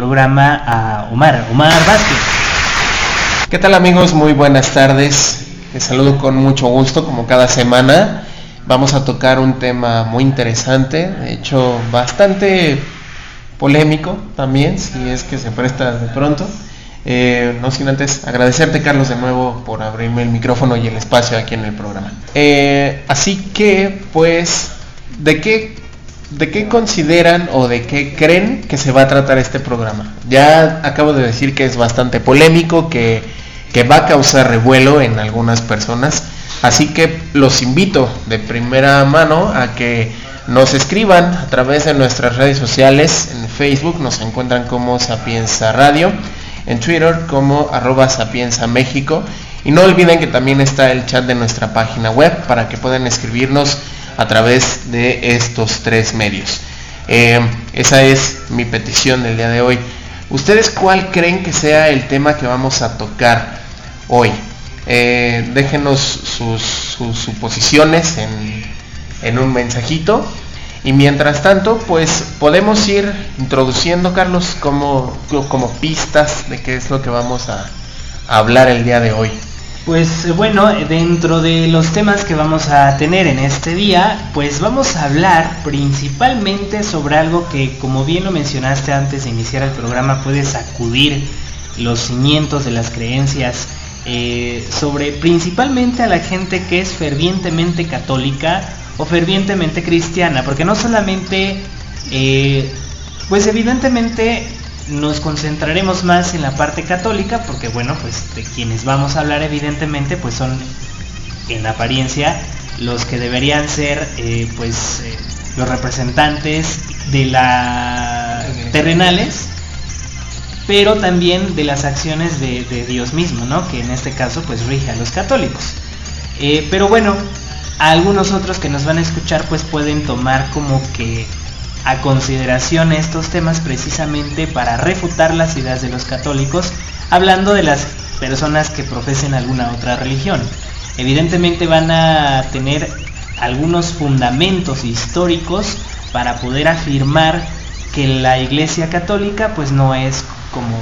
programa a Omar, Omar Vázquez. ¿Qué tal amigos? Muy buenas tardes. Les saludo con mucho gusto como cada semana. Vamos a tocar un tema muy interesante, de hecho bastante polémico también, si es que se presta de pronto. Eh, no sin antes agradecerte Carlos de nuevo por abrirme el micrófono y el espacio aquí en el programa. Eh, así que pues, ¿de qué ¿De qué consideran o de qué creen que se va a tratar este programa? Ya acabo de decir que es bastante polémico, que, va a causar revuelo en algunas personas. Así que los invito de primera mano a que nos escriban a través de nuestras redes sociales. En Facebook nos encuentran como Sapienza Radio, en Twitter como arroba Sapienza México. Y no olviden que también está el chat de nuestra página web para que puedan escribirnos a través de estos tres medios. Eh, esa es mi petición del día de hoy. ¿Ustedes cuál creen que sea el tema que vamos a tocar hoy? Eh, déjenos sus, suposiciones en, en, un mensajito. Y mientras tanto, pues podemos ir introduciendo, Carlos, como, como pistas de qué es lo que vamos a hablar el día de hoy. Pues eh, bueno, dentro de los temas que vamos a tener en este día, pues vamos a hablar principalmente sobre algo que, como bien lo mencionaste antes de iniciar el programa, puede sacudir los cimientos de las creencias eh, sobre principalmente a la gente que es fervientemente católica o fervientemente cristiana, porque no solamente, eh, pues evidentemente nos concentraremos más en la parte católica porque bueno pues de quienes vamos a hablar evidentemente pues son en apariencia los que deberían ser eh, pues eh, los representantes de la terrenales. pero también de las acciones de, Dios mismo no que en este caso pues rige a los católicos. Eh, pero bueno algunos otros que nos van a escuchar pues pueden tomar como que a consideración estos temas precisamente para refutar las ideas de los católicos, hablando de las personas que profesen alguna otra religión. Evidentemente van a tener algunos fundamentos históricos para poder afirmar que la Iglesia Católica pues no es como,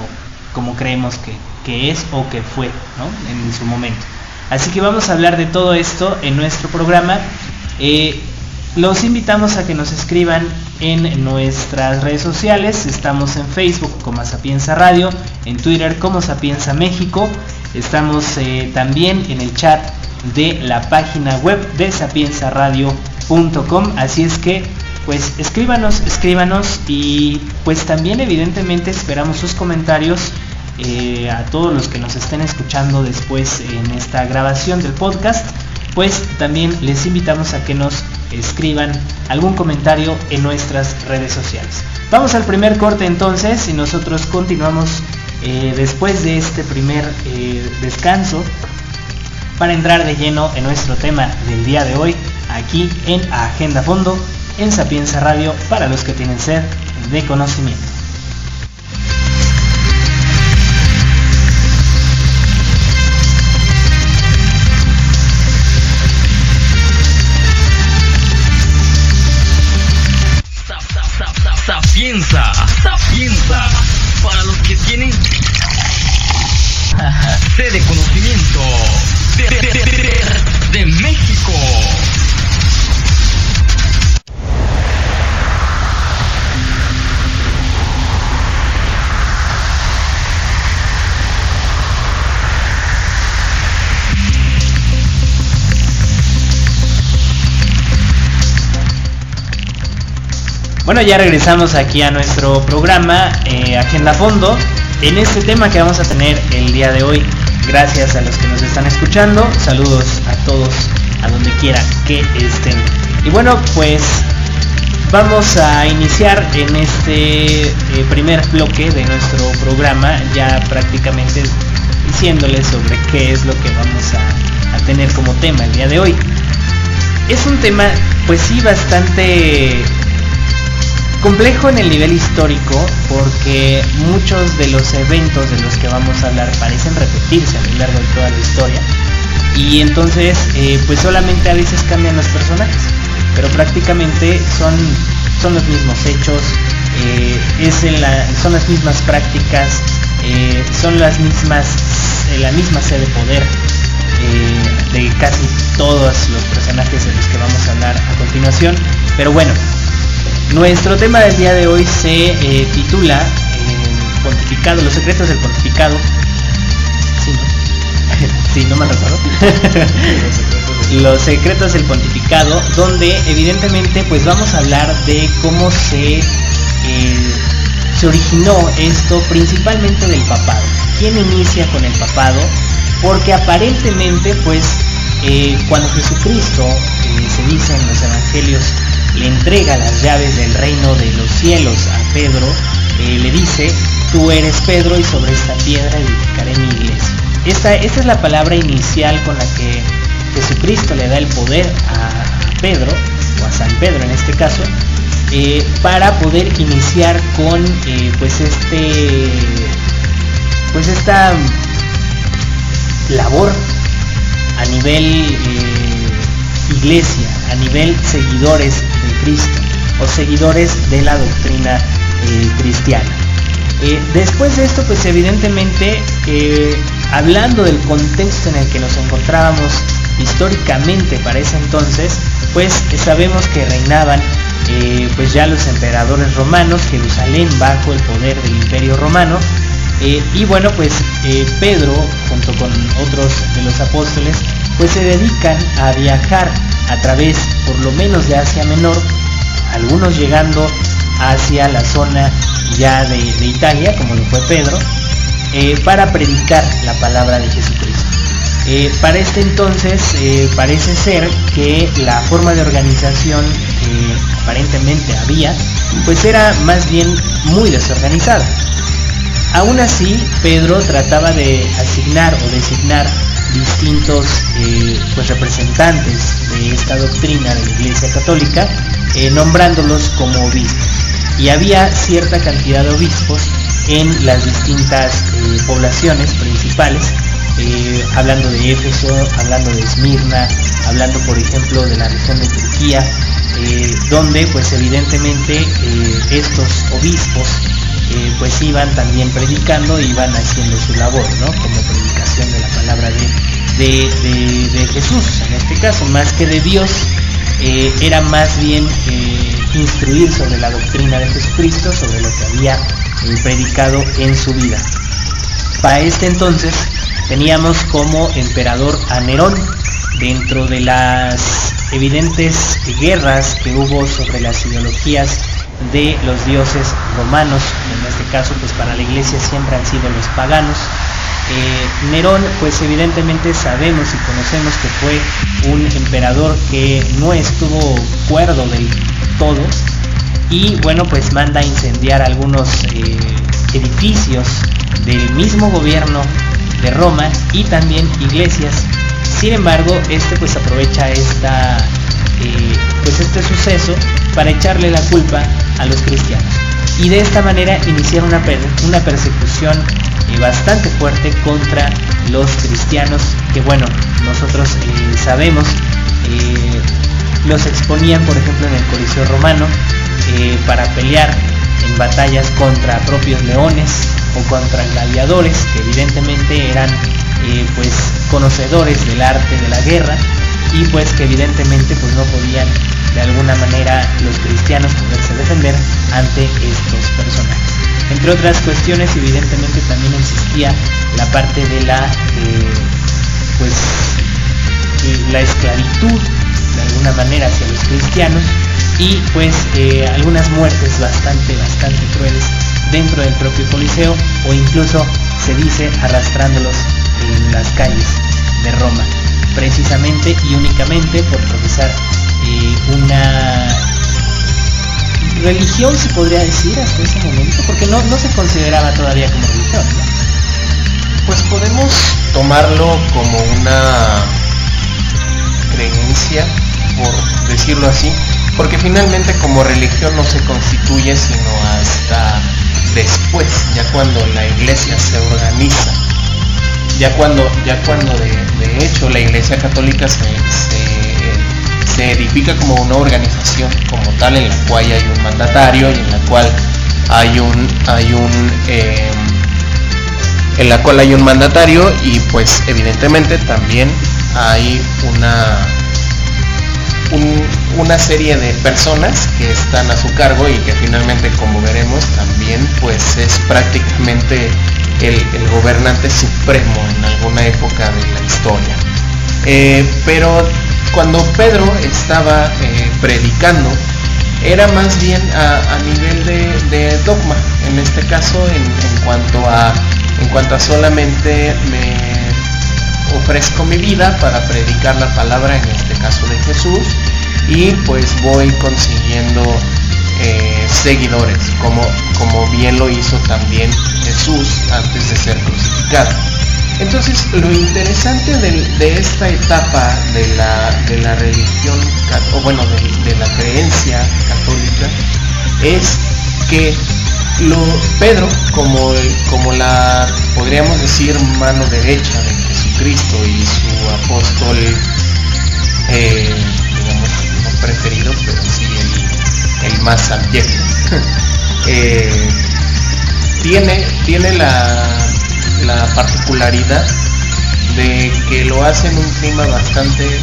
como creemos que, que es o que fue en su momento. Así que vamos a hablar de todo esto en nuestro programa. Eh, los invitamos a que nos escriban en nuestras redes sociales. Estamos en Facebook como Sapienza Radio, en Twitter como Sapienza México. Estamos eh, también en el chat de la página web de sapienzaradio.com. Así es que pues escríbanos, escríbanos y pues también evidentemente esperamos sus comentarios eh, a todos los que nos estén escuchando después en esta grabación del podcast pues también les invitamos a que nos escriban algún comentario en nuestras redes sociales. Vamos al primer corte entonces y nosotros continuamos eh, después de este primer eh, descanso para entrar de lleno en nuestro tema del día de hoy aquí en Agenda Fondo en Sapienza Radio para los que tienen sed de conocimiento. Bueno, ya regresamos aquí a nuestro programa eh, Agenda Fondo en este tema que vamos a tener el día de hoy. Gracias a los que nos están escuchando. Saludos a todos a donde quiera que estén. Y bueno, pues vamos a iniciar en este eh, primer bloque de nuestro programa ya prácticamente diciéndoles sobre qué es lo que vamos a, a tener como tema el día de hoy. Es un tema pues sí bastante complejo en el nivel histórico porque muchos de los eventos de los que vamos a hablar parecen repetirse a lo largo de toda la historia y entonces eh, pues solamente a veces cambian los personajes pero prácticamente son, son los mismos hechos eh, es la, son las mismas prácticas, eh, son las mismas, la misma sede de poder de casi todos los personajes de los que vamos a hablar a continuación. Pero bueno, nuestro tema del día de hoy se titula Pontificado, los secretos del pontificado. Sí, ¿no? sí, no me recuerdo. los secretos del pontificado, donde evidentemente pues vamos a hablar de cómo se se originó esto principalmente del papado. ¿Quién inicia con el papado? Porque aparentemente, pues, eh, cuando Jesucristo, eh, se dice en los evangelios, le entrega las llaves del reino de los cielos a Pedro, eh, le dice, tú eres Pedro y sobre esta piedra edificaré mi iglesia. Esta, es la palabra inicial con la que Jesucristo le da el poder a Pedro, o a San Pedro en este caso, para poder iniciar con pues este pues esta labor a nivel eh, iglesia a nivel seguidores de Cristo o seguidores de la doctrina cristiana. Después de esto pues evidentemente hablando del contexto en el que nos encontrábamos históricamente para ese entonces pues sabemos que reinaban eh, pues ya los emperadores romanos, Jerusalén bajo el poder del imperio romano, eh, y bueno pues eh, Pedro junto con otros de los apóstoles pues se dedican a viajar a través por lo menos de Asia Menor, algunos llegando hacia la zona ya de, Italia, como lo fue Pedro, para predicar la palabra de Jesucristo. para este entonces parece ser que la forma de organización aparentemente había, pues era más bien muy desorganizada. Aún así, Pedro trataba de asignar o designar distintos eh, pues, representantes de esta doctrina de la Iglesia Católica, eh, nombrándolos como obispos. Y había cierta cantidad de obispos en las distintas eh, poblaciones principales, hablando de Éfeso, hablando de Esmirna, hablando por ejemplo de la región de Turquía, donde pues evidentemente estos obispos eh, pues iban también predicando, iban haciendo su labor, ¿no? Como predicación de la palabra de, Jesús, en este caso, más que de Dios, era más bien instruir sobre la doctrina de Jesucristo, sobre lo que había predicado en su vida. Para este entonces teníamos como emperador a Nerón, dentro de las evidentes guerras que hubo sobre las ideologías de los dioses romanos, en este caso pues para la iglesia siempre han sido los paganos. Eh, Nerón pues evidentemente sabemos y conocemos que fue un emperador que no estuvo cuerdo del todo y bueno pues manda a incendiar algunos eh, edificios del mismo gobierno de Roma y también iglesias sin embargo, este pues aprovecha esta, eh, pues este suceso para echarle la culpa a los cristianos. Y de esta manera iniciar una, una persecución eh, bastante fuerte contra los cristianos que bueno, nosotros eh, sabemos, los exponían por ejemplo en el Coliseo Romano para pelear en batallas contra propios leones o contra gladiadores que evidentemente eran pues conocedores del arte de la guerra y pues que evidentemente pues no podían de alguna manera los cristianos poderse defender ante estos personajes. Entre otras cuestiones evidentemente también existía la parte de la eh, pues la esclavitud de alguna manera hacia los cristianos y pues eh, algunas muertes bastante bastante crueles dentro del propio coliseo o incluso se dice arrastrándolos en las calles de Roma, precisamente y únicamente por profesar eh, una religión, se podría decir, hasta ese momento, porque no, no se consideraba todavía como religión. Pues podemos tomarlo como una creencia, por decirlo así, porque finalmente como religión no se constituye sino hasta después, ya cuando la iglesia se organiza ya cuando, ya cuando de, hecho la Iglesia Católica se, se, edifica como una organización como tal en la cual hay un mandatario y en la cual hay un, hay un, eh, en la cual hay un mandatario y pues evidentemente también hay una, una serie de personas que están a su cargo y que finalmente como veremos también pues es prácticamente el, gobernante supremo en alguna época de la historia. Eh, pero cuando Pedro estaba eh, predicando, era más bien a, nivel de, dogma, en este caso en, cuanto a en cuanto a solamente me ofrezco mi vida para predicar la palabra, en este caso de Jesús, y pues voy consiguiendo eh, seguidores, como, como bien lo hizo también Jesús antes de ser crucificado. Entonces, lo interesante de, esta etapa de la, de la religión, o bueno, de, la creencia católica, es que lo, Pedro, como, como la, podríamos decir, mano derecha de Jesucristo y su apóstol, eh, digamos, preferido, pero más abyecto, eh, tiene, tiene la la particularidad de que lo hace en un clima bastante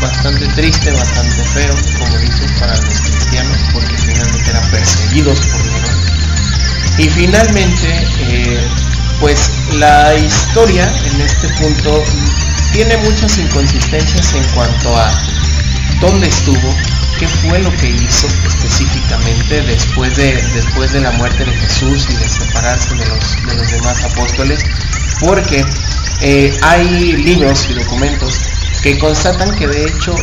bastante triste, bastante feo, como dices, para los cristianos, porque finalmente eran perseguidos por Dios. Y finalmente, eh, pues la historia en este punto tiene muchas inconsistencias en cuanto a dónde estuvo, qué fue lo que hizo específicamente después de, después de la muerte de Jesús y de separarse de los, de los demás apóstoles, porque eh, hay libros y documentos que constatan que de hecho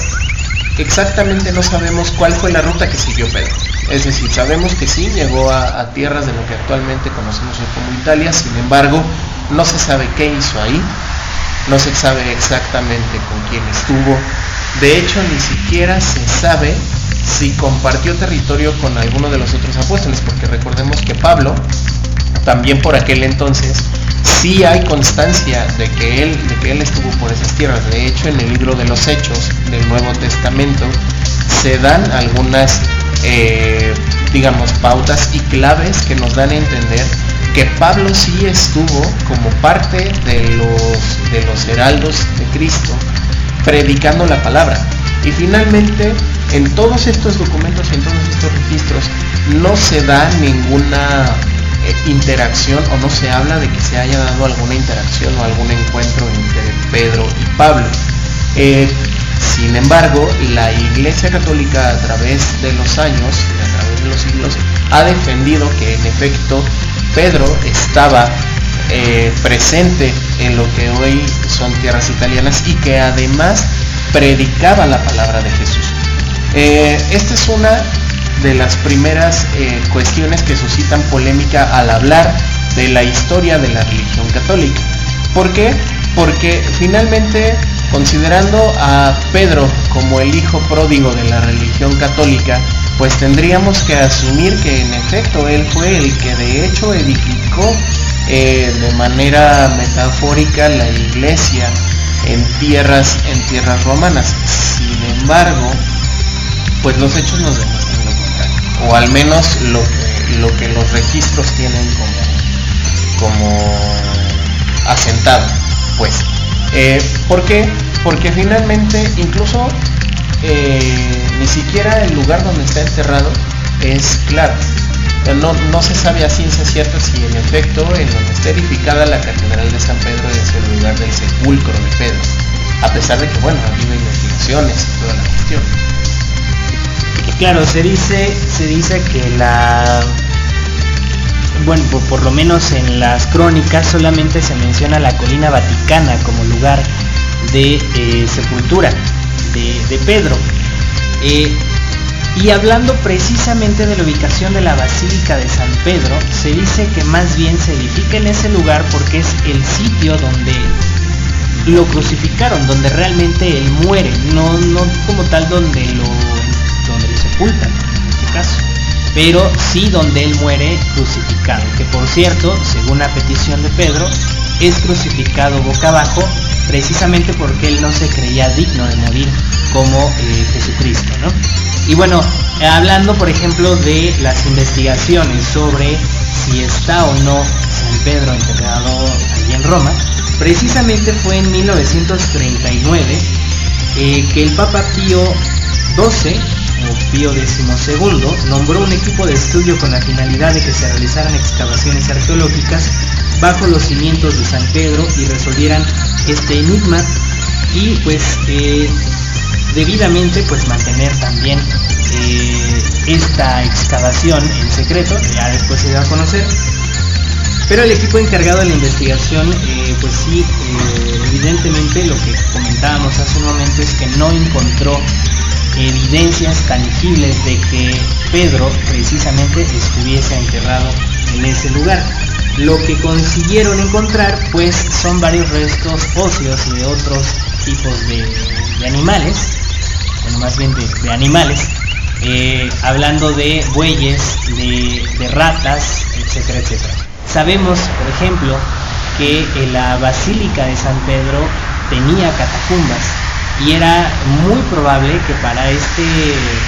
exactamente no sabemos cuál fue la ruta que siguió Pedro. Es decir, sabemos que sí llegó a, a tierras de lo que actualmente conocemos como Italia, sin embargo, no se sabe qué hizo ahí, no se sabe exactamente con quién estuvo, de hecho, ni siquiera se sabe si compartió territorio con alguno de los otros apóstoles, porque recordemos que Pablo, también por aquel entonces, sí hay constancia de que él, de que él estuvo por esas tierras. De hecho, en el libro de los Hechos del Nuevo Testamento se dan algunas, eh, digamos, pautas y claves que nos dan a entender que Pablo sí estuvo como parte de los, de los heraldos de Cristo predicando la palabra. Y finalmente, en todos estos documentos en todos estos registros, no se da ninguna eh, interacción o no se habla de que se haya dado alguna interacción o algún encuentro entre Pedro y Pablo. Eh, sin embargo, la Iglesia Católica a través de los años, a través de los siglos, ha defendido que en efecto Pedro estaba eh, presente en lo que hoy son tierras italianas y que además predicaba la palabra de Jesús. Eh, esta es una de las primeras eh, cuestiones que suscitan polémica al hablar de la historia de la religión católica. ¿Por qué? Porque finalmente, considerando a Pedro como el hijo pródigo de la religión católica, pues tendríamos que asumir que en efecto él fue el que de hecho edificó eh, de manera metafórica la iglesia en tierras, en tierras romanas. Sin embargo, pues los hechos nos demuestran lo contrario. O al menos lo que, lo que los registros tienen como, como asentado. Pues. Eh, ¿Por qué? Porque finalmente incluso eh, ni siquiera el lugar donde está enterrado es claro. No, no, se sabe a ciencia cierta si en efecto en donde está edificada la Catedral de San Pedro es el lugar del sepulcro de Pedro, a pesar de que bueno, ha habido investigaciones y toda la cuestión. Claro, se dice, se dice que la bueno, por, lo menos en las crónicas solamente se menciona la colina vaticana como lugar de eh, sepultura de, Pedro. Eh, y hablando precisamente de la ubicación de la Basílica de San Pedro, se dice que más bien se edifica en ese lugar porque es el sitio donde lo crucificaron, donde realmente él muere, no, no como tal donde lo, donde lo sepultan, en este caso, pero sí donde él muere crucificado, que por cierto, según la petición de Pedro, es crucificado boca abajo precisamente porque él no se creía digno de morir como eh, Jesucristo, ¿no? Y bueno, hablando por ejemplo de las investigaciones sobre si está o no San Pedro enterrado allí en Roma, precisamente fue en 1939 eh, que el Papa Pío XII o Pío XII nombró un equipo de estudio con la finalidad de que se realizaran excavaciones arqueológicas bajo los cimientos de San Pedro y resolvieran este enigma. Y pues eh, debidamente pues mantener también eh, esta excavación en secreto, ya después se va a conocer. Pero el equipo encargado de la investigación, eh, pues sí, evidentemente lo que comentábamos hace un momento es que no encontró evidencias tangibles de que Pedro precisamente estuviese enterrado en ese lugar. Lo que consiguieron encontrar pues son varios restos óseos de otros tipos de, animales, bueno más bien de, animales, eh, hablando de bueyes, de, ratas, etcétera, etcétera. Sabemos, por ejemplo, que la Basílica de San Pedro tenía catacumbas y era muy probable que para, este,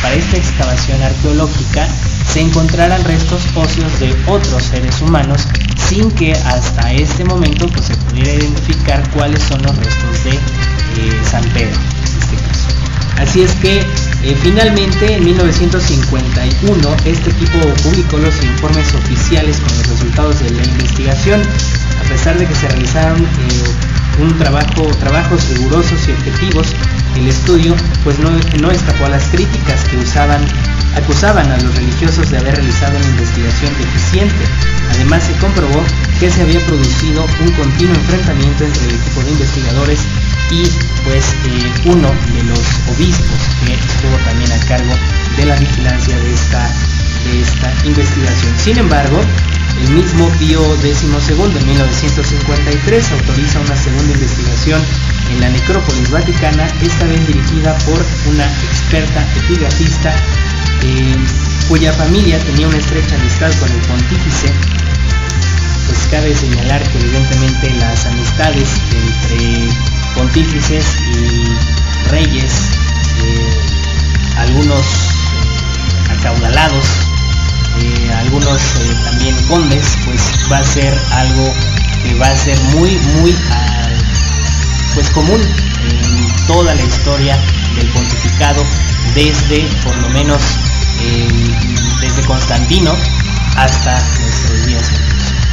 para esta excavación arqueológica se encontraran restos óseos de otros seres humanos sin que hasta este momento pues, se pudiera identificar cuáles son los restos de eh, San Pedro en este caso. Así es que eh, finalmente en 1951 este equipo publicó los informes oficiales con los resultados de la investigación, a pesar de que se realizaron eh, un trabajo, trabajos rigurosos y objetivos, el estudio pues no, no escapó a las críticas que usaban, acusaban a los religiosos de haber realizado una investigación deficiente. Además se comprobó que se había producido un continuo enfrentamiento entre el equipo de investigadores y pues eh, uno de los obispos que estuvo también a cargo de la vigilancia de esta, de esta investigación. Sin embargo, el mismo Pío XII en 1953 autoriza una segunda investigación en la necrópolis vaticana, esta vez dirigida por una experta epigrafista eh, cuya familia tenía una estrecha amistad con el pontífice. Pues cabe señalar que evidentemente las amistades entre pontífices y reyes, eh, algunos eh, acaudalados, eh, algunos eh, también condes, pues va a ser algo que va a ser muy, muy ah, pues común en toda la historia del pontificado desde por lo menos desde Constantino hasta nuestros días.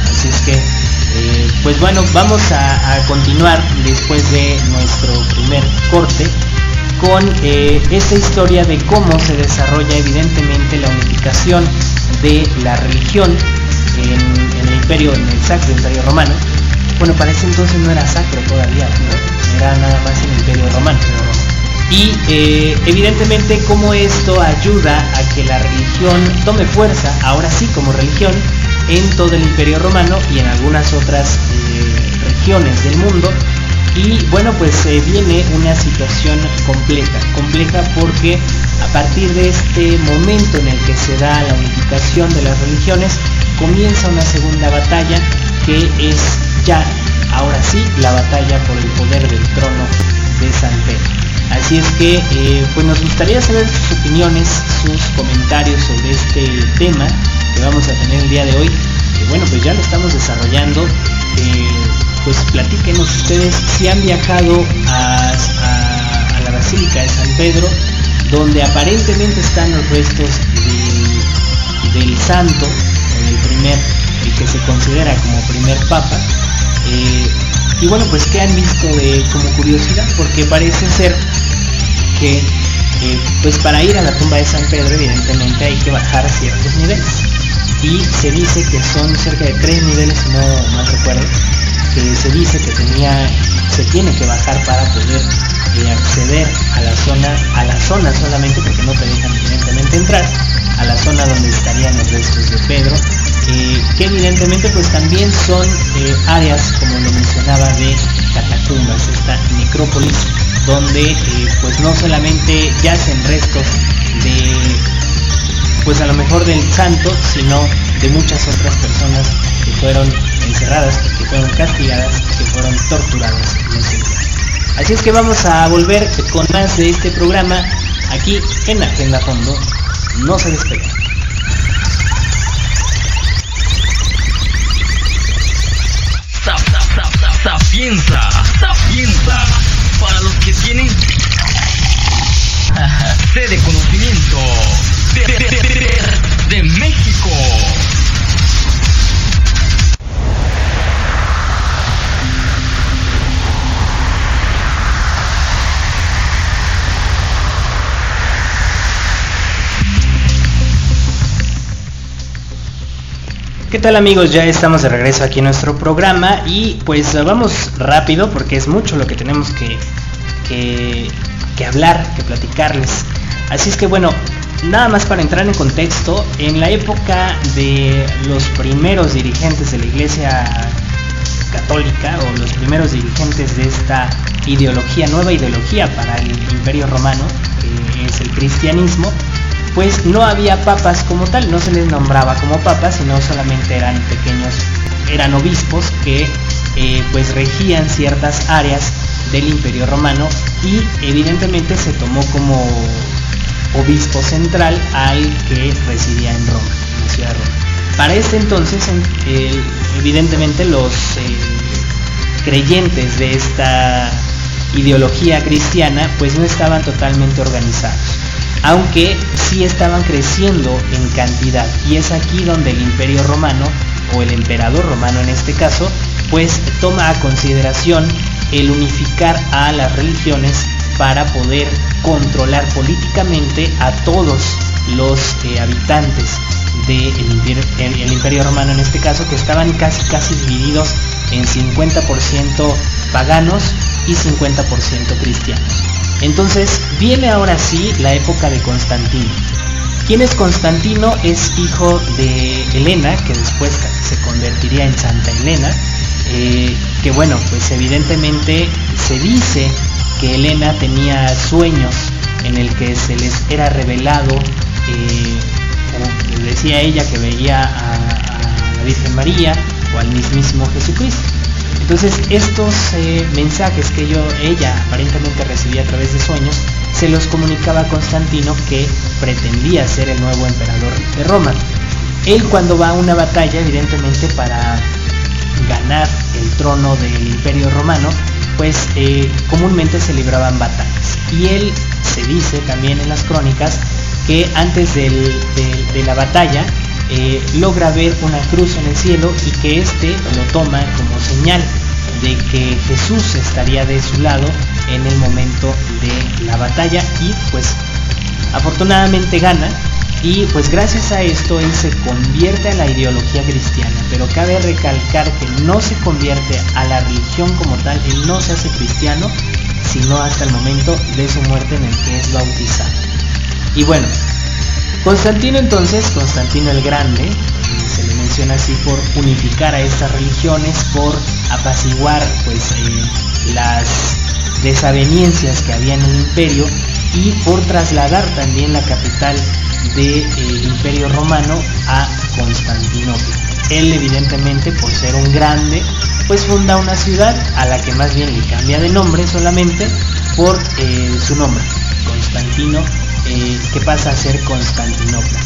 Así es que eh, pues bueno, vamos a, continuar después de nuestro primer corte con esta historia de cómo se desarrolla evidentemente la unificación de la religión en, el imperio, en el sacro imperio romano. Bueno, para ese entonces no era sacro todavía, era nada más el imperio romano. Y eh, evidentemente cómo esto ayuda a que la religión tome fuerza, ahora sí como religión, en todo el imperio romano y en algunas otras eh, regiones del mundo. Y bueno, pues se viene una situación compleja, compleja porque a partir de este momento en el que se da la unificación de las religiones, comienza una segunda batalla que es ya, ahora sí, la batalla por el poder del trono de San Pedro. Así es que eh, pues nos gustaría saber sus opiniones, sus comentarios sobre este tema que vamos a tener el día de hoy. Bueno, pues ya lo estamos desarrollando. Eh, pues platíquenos ustedes si han viajado a la Basílica de San Pedro donde aparentemente están los restos del, santo, el primer, el que se considera como primer papa. Eh, y bueno, pues que han visto de, como curiosidad, porque parece ser que eh, pues para ir a la tumba de San Pedro evidentemente hay que bajar ciertos niveles. Y se dice que son cerca de tres niveles, no mal recuerdo, que se dice que tenía, se tiene que bajar para poder acceder a la zona, a la zona solamente porque no te dejan evidentemente entrar, a la zona donde estarían los restos de Pedro, eh, que evidentemente pues también son eh, áreas, como lo mencionaba, de catacumbas, esta necrópolis, donde eh, pues no solamente yacen restos de pues a lo mejor del santo, sino de muchas otras personas fueron encerradas, que fueron castigadas, que fueron torturadas. Así es que vamos a volver con más de este programa aquí en Agenda Fondo. No se despeguen. Sapienza, tal amigos? Ya estamos de regreso aquí en nuestro programa y pues vamos rápido porque es mucho lo que tenemos que, que, que hablar, que platicarles. Así es que bueno, nada más para entrar en contexto, en la época de los primeros dirigentes de la Iglesia Católica o los primeros dirigentes de esta ideología, nueva ideología para el Imperio Romano, que es el cristianismo, pues no había papas como tal, no se les nombraba como papas, sino solamente eran pequeños, eran obispos que eh, pues regían ciertas áreas del imperio romano y evidentemente se tomó como obispo central al que residía en Roma, en la ciudad de Roma. Para este entonces, evidentemente los eh, creyentes de esta ideología cristiana pues no estaban totalmente organizados aunque sí estaban creciendo en cantidad. Y es aquí donde el imperio romano, o el emperador romano en este caso, pues toma a consideración el unificar a las religiones para poder controlar políticamente a todos los eh, habitantes del imperio, romano en este caso, que estaban casi casi divididos en 50% paganos y 50% cristianos. Entonces viene ahora sí la época de Constantino. ¿Quién es Constantino? Es hijo de Helena, que después se convertiría en Santa Helena. Eh, que bueno, pues evidentemente se dice que Helena tenía sueños en el que se les era revelado, eh, decía ella, que veía a, a la Virgen María o al mismísimo Jesucristo. Entonces estos eh, mensajes que yo, ella aparentemente recibía a través de sueños, se los comunicaba a Constantino que pretendía ser el nuevo emperador de Roma. Él cuando va a una batalla, evidentemente para ganar el trono del imperio romano, pues eh, comúnmente se libraban batallas. Y él se dice también en las crónicas que antes de la batalla eh, logra ver una cruz en el cielo y que éste lo toma como señal de que Jesús estaría de su lado en el momento de la batalla y pues afortunadamente gana y pues gracias a esto él se convierte a la ideología cristiana, pero cabe recalcar que no se convierte a la religión como tal, él no se hace cristiano, sino hasta el momento de su muerte en el que es bautizado. Y bueno, Constantino entonces, Constantino el Grande, se le menciona así por unificar a estas religiones, por apaciguar pues eh, las desavenencias que había en el imperio y por trasladar también la capital del de, eh, imperio romano a Constantinopla. Él evidentemente por ser un grande pues funda una ciudad a la que más bien le cambia de nombre solamente por eh, su nombre, Constantino eh, que pasa a ser Constantinopla.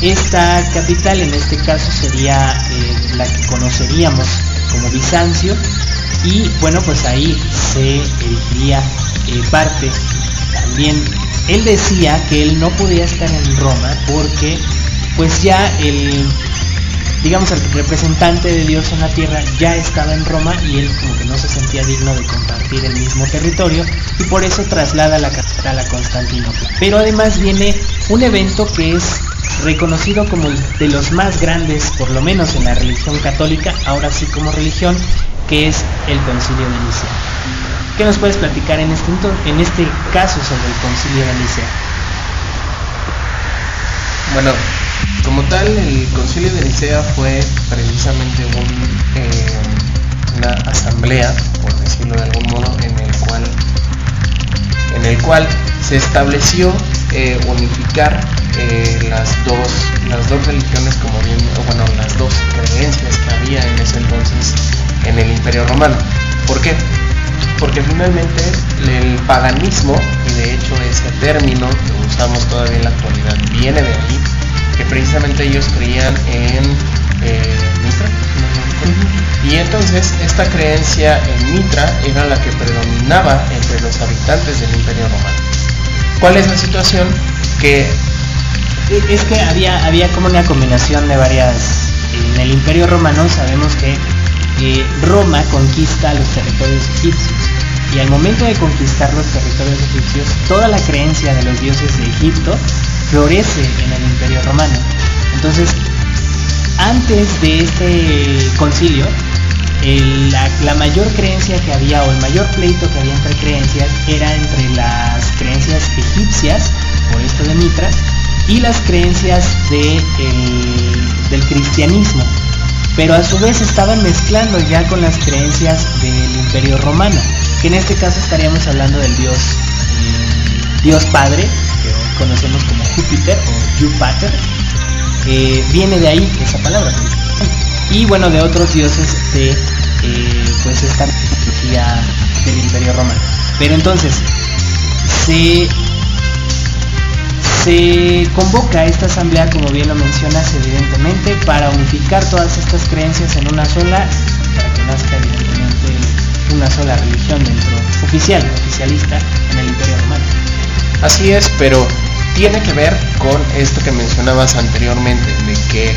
Esta capital en este caso sería eh, la que conoceríamos como Bizancio y bueno pues ahí se erigiría eh, parte también él decía que él no podía estar en Roma porque pues ya el digamos el representante de Dios en la tierra ya estaba en Roma y él como que no se sentía digno de compartir el mismo territorio y por eso traslada la capital a Constantinopla. Pero además viene un evento que es reconocido como de los más grandes, por lo menos en la religión católica, ahora sí como religión, que es el concilio de Nicea. ¿Qué nos puedes platicar en este, en este caso sobre el concilio de Nicea? Bueno, como tal, el concilio de Nicea fue precisamente eh, una asamblea, por decirlo de algún modo, en el cual, en el cual se estableció eh, unificar eh, las, dos, las dos religiones, como bien, bueno, las dos creencias que había en ese entonces en el Imperio Romano. ¿Por qué? porque finalmente el paganismo, y de hecho ese término que usamos todavía en la actualidad viene de ahí, que precisamente ellos creían en eh, Mitra. Y entonces esta creencia en Mitra era la que predominaba entre los habitantes del Imperio Romano. ¿Cuál es la situación? Que es que había, había como una combinación de varias... En el Imperio Romano sabemos que Roma conquista los territorios egipcios. Y al momento de conquistar los territorios egipcios, toda la creencia de los dioses de Egipto florece en el Imperio Romano. Entonces, antes de este concilio, la, mayor creencia que había o el mayor pleito que había entre creencias era entre las creencias egipcias, por esto de Mitra, y las creencias del cristianismo. Pero a su vez estaban mezclando ya con las creencias del imperio romano, que en este caso estaríamos hablando del dios, eh, dios padre, que conocemos como Júpiter o Júpiter, viene de ahí esa palabra. Y bueno, de otros dioses de eh, pues esta mitología del Imperio Romano. Pero entonces, se, se convoca esta asamblea, como bien lo mencionas, evidentemente, para unificar todas estas creencias en una sola, para que nazca una sola religión dentro, oficial, oficialista en el Imperio Romano. Así es, pero tiene que ver con esto que mencionabas anteriormente, de que,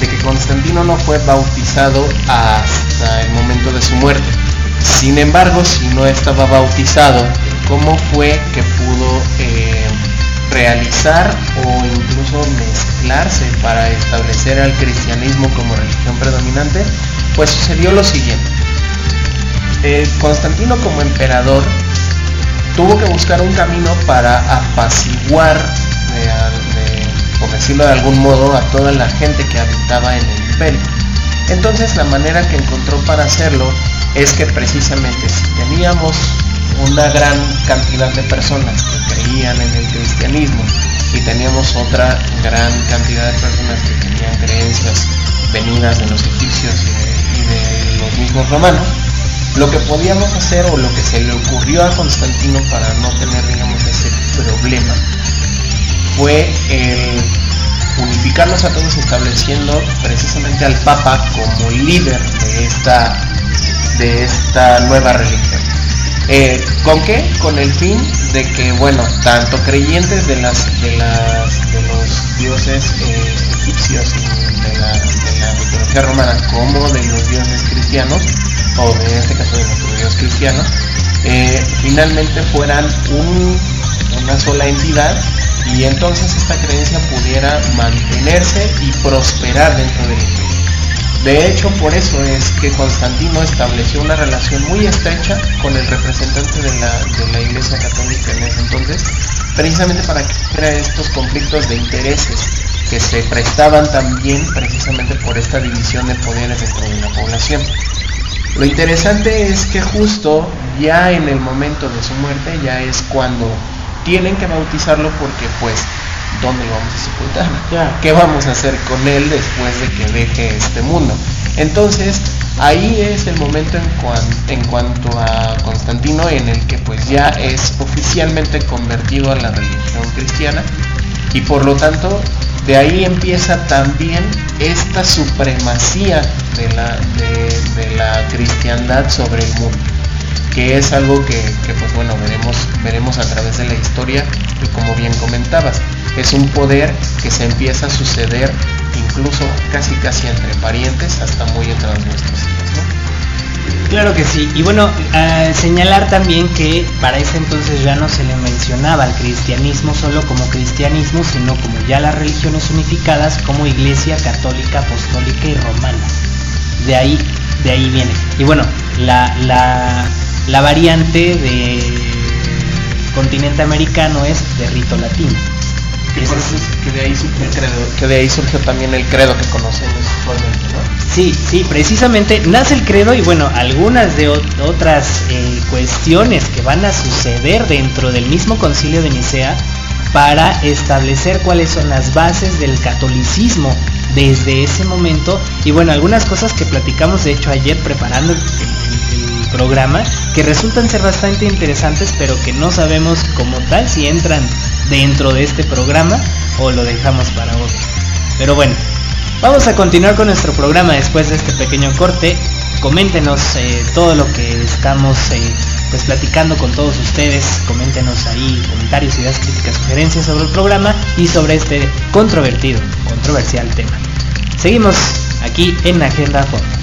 de que Constantino no fue bautizado hasta el momento de su muerte. Sin embargo, si no estaba bautizado, ¿cómo fue que pudo eh, realizar o incluso mezclarse para establecer al cristianismo como religión predominante? Pues sucedió lo siguiente. Eh, Constantino como emperador tuvo que buscar un camino para apaciguar, por decirlo de algún modo, a toda la gente que habitaba en el imperio. Entonces la manera que encontró para hacerlo es que precisamente si teníamos una gran cantidad de personas que creían en el cristianismo y teníamos otra gran cantidad de personas que tenían creencias venidas de los egipcios y de los mismos romanos, lo que podíamos hacer o lo que se le ocurrió a Constantino para no tener, digamos, ese problema fue el unificarlos a todos estableciendo precisamente al Papa como líder de esta, de esta nueva religión. Eh, ¿Con qué? Con el fin de que, bueno, tanto creyentes de, las, de, las, de los dioses eh, egipcios y de la, de la mitología romana como de los dioses cristianos o en este caso de nuestros Dios cristianos, eh, finalmente fueran una sola entidad y entonces esta creencia pudiera mantenerse y prosperar dentro del imperio. De hecho, por eso es que Constantino estableció una relación muy estrecha con el representante de la, de la Iglesia Católica en ese entonces, precisamente para que hubiera estos conflictos de intereses que se prestaban también precisamente por esta división de poderes dentro de la población. Lo interesante es que justo ya en el momento de su muerte ya es cuando tienen que bautizarlo porque pues ¿dónde lo vamos a sepultar? ¿Qué vamos a hacer con él después de que deje este mundo? Entonces ahí es el momento en, en cuanto a Constantino en el que pues ya es oficialmente convertido a la religión cristiana y por lo tanto de ahí empieza también esta supremacía de la, de, la cristiandad sobre el mundo que es algo que, pues bueno veremos veremos a través de la historia y como bien comentabas es un poder que se empieza a suceder incluso casi casi entre parientes hasta muy entrados nuestros Claro que sí. Y bueno, señalar también que para ese entonces ya no se le mencionaba al cristianismo solo como cristianismo, sino como ya las religiones unificadas como iglesia católica, apostólica y romana. De ahí, de ahí viene. Y bueno, la, la, variante de continente americano es de rito latino. Que, de ahí surge el credo, que de ahí surgió también el credo que conocemos actualmente, ¿no? Sí, sí, precisamente nace el credo y bueno, algunas de otras eh, cuestiones que van a suceder dentro del mismo concilio de Nicea para establecer cuáles son las bases del catolicismo desde ese momento y bueno, algunas cosas que platicamos de hecho ayer preparando el, programa que resultan ser bastante interesantes pero que no sabemos como tal si entran dentro de este programa o lo dejamos para otro. Pero bueno, vamos a continuar con nuestro programa después de este pequeño corte. Coméntenos eh, todo lo que estamos eh, pues platicando con todos ustedes. Coméntenos ahí comentarios, ideas, críticas, sugerencias sobre el programa y sobre este controvertido, controversial tema. Seguimos aquí en Agenda Fondo.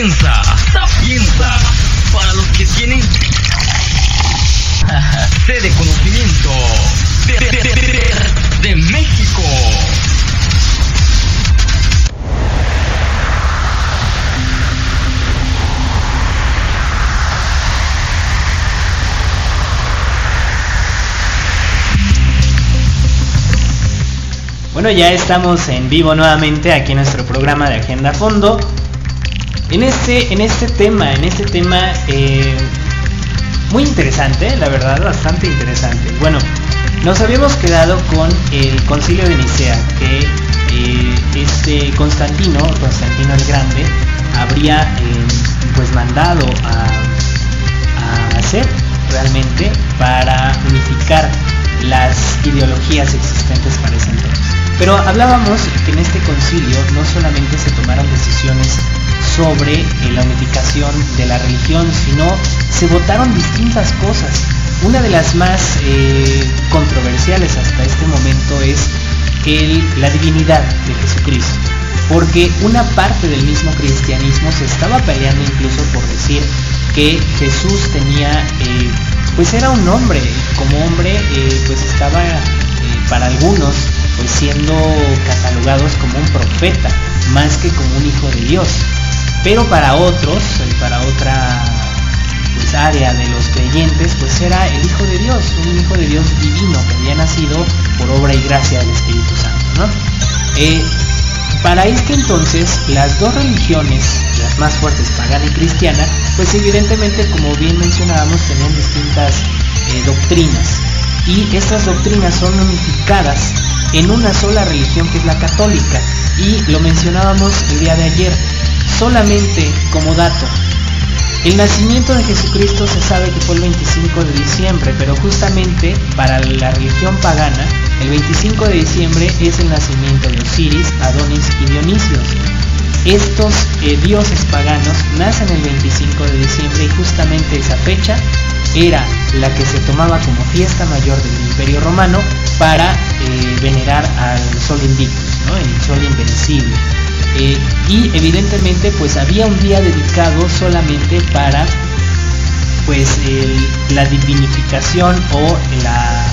Sapienza, sapienza, para los que tienen sede de conocimiento de México. Bueno, ya estamos en vivo nuevamente aquí en nuestro programa de Agenda Fondo. En este, en este tema, en este tema eh, muy interesante, la verdad, bastante interesante. Bueno, nos habíamos quedado con el concilio de Nicea, que eh, este Constantino, Constantino el Grande, habría eh, pues mandado a, a hacer realmente para unificar las ideologías existentes para ese entonces. Pero hablábamos que en este concilio no solamente se tomaron decisiones sobre eh, la unificación de la religión, sino se votaron distintas cosas. Una de las más eh, controversiales hasta este momento es el, la divinidad de Jesucristo, porque una parte del mismo cristianismo se estaba peleando incluso por decir que Jesús tenía, eh, pues era un hombre, como hombre pues estaba para algunos pues siendo catalogados como un profeta, más que como un hijo de Dios. Pero para otros, para otra pues, área de los creyentes, pues era el Hijo de Dios, un Hijo de Dios divino que había nacido por obra y gracia del Espíritu Santo. Eh, para este entonces, las dos religiones, las más fuertes, pagana y cristiana, pues evidentemente, como bien mencionábamos, tenían distintas eh, doctrinas. Y estas doctrinas son unificadas en una sola religión que es la católica. Y lo mencionábamos el día de ayer. Solamente como dato, el nacimiento de Jesucristo se sabe que fue el 25 de diciembre, pero justamente para la religión pagana, el 25 de diciembre es el nacimiento de Osiris, Adonis y Dionisios. Estos eh, dioses paganos nacen el 25 de diciembre y justamente esa fecha era la que se tomaba como fiesta mayor del Imperio Romano para eh, venerar al Sol Invictus, el Sol Invencible. Eh, y evidentemente pues había un día dedicado solamente para pues la divinificación o la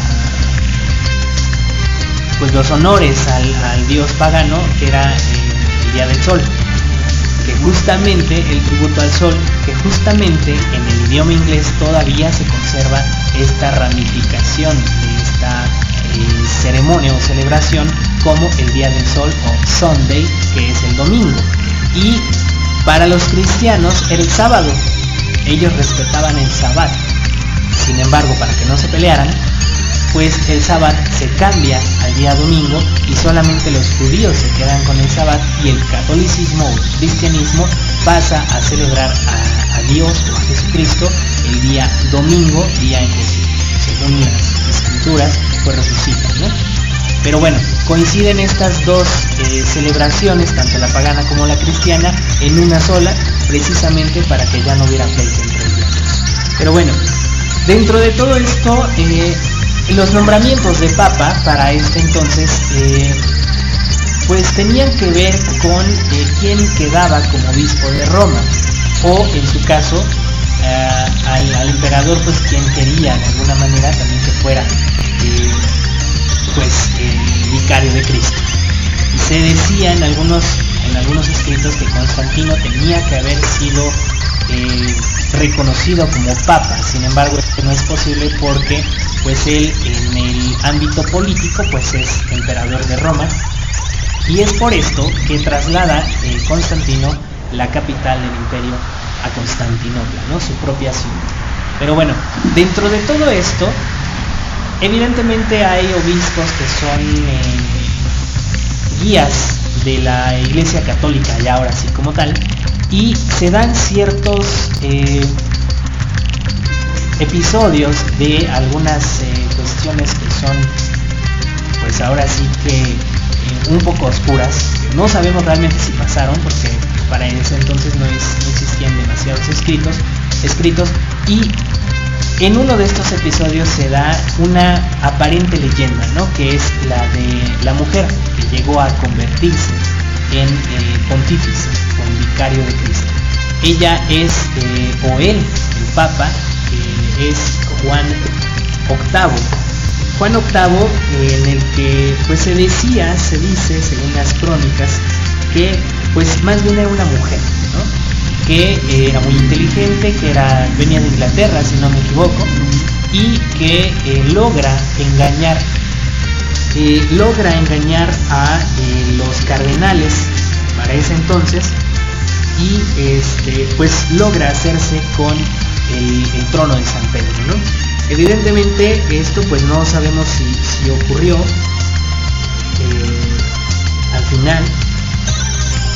pues los honores al, al dios pagano que era eh, el día del sol que justamente el tributo al sol que justamente en el idioma inglés todavía se conserva esta ramificación de esta eh, ceremonia o celebración como el día del sol o Sunday que es el domingo. Y para los cristianos el sábado. Ellos respetaban el sabbat. Sin embargo para que no se pelearan pues el sabbat se cambia al día domingo y solamente los judíos se quedan con el sabbat y el catolicismo o el cristianismo pasa a celebrar a, Dios o a Jesucristo el día domingo, día en que según las escrituras pues resucita, ¿no? Pero bueno, coinciden estas dos eh, celebraciones, tanto la pagana como la cristiana, en una sola, precisamente para que ya no hubiera pleito entre ellos. Pero bueno, dentro de todo esto, eh, los nombramientos de papa para este entonces, eh, pues tenían que ver con quién quedaba como obispo de Roma, o en su caso, al, emperador, pues quien quería de alguna manera también que fuera, pues, el vicario de Cristo. Y se decía en algunos, en algunos escritos que Constantino tenía que haber sido reconocido como papa, sin embargo, esto no es posible porque pues él en el ámbito político pues es emperador de Roma y es por esto que traslada eh, Constantino la capital del imperio a Constantinopla, ¿no? su propia ciudad. Pero bueno, dentro de todo esto, evidentemente hay obispos que son eh, guías de la Iglesia Católica, ya ahora sí como tal, y se dan ciertos eh, episodios de algunas eh, cuestiones que son, pues ahora sí que un poco oscuras. No sabemos realmente si pasaron, porque para ese entonces no, no existían demasiados escritos, escritos y en uno de estos episodios se da una aparente leyenda, ¿no? Que es la de la mujer que llegó a convertirse en eh, pontífice o en vicario de Cristo. Ella es, eh, o él, el Papa, es Juan VIII. Juan VIII, en el que pues se decía, se dice, según las crónicas, que pues más bien era una mujer, ¿no? Que eh, era muy inteligente, que era, venía de Inglaterra, si no me equivoco, y que eh, logra engañar, eh, logra engañar a los cardenales para ese entonces y este, pues logra hacerse con el, trono de San Pedro. Evidentemente esto pues no sabemos si, si ocurrió al final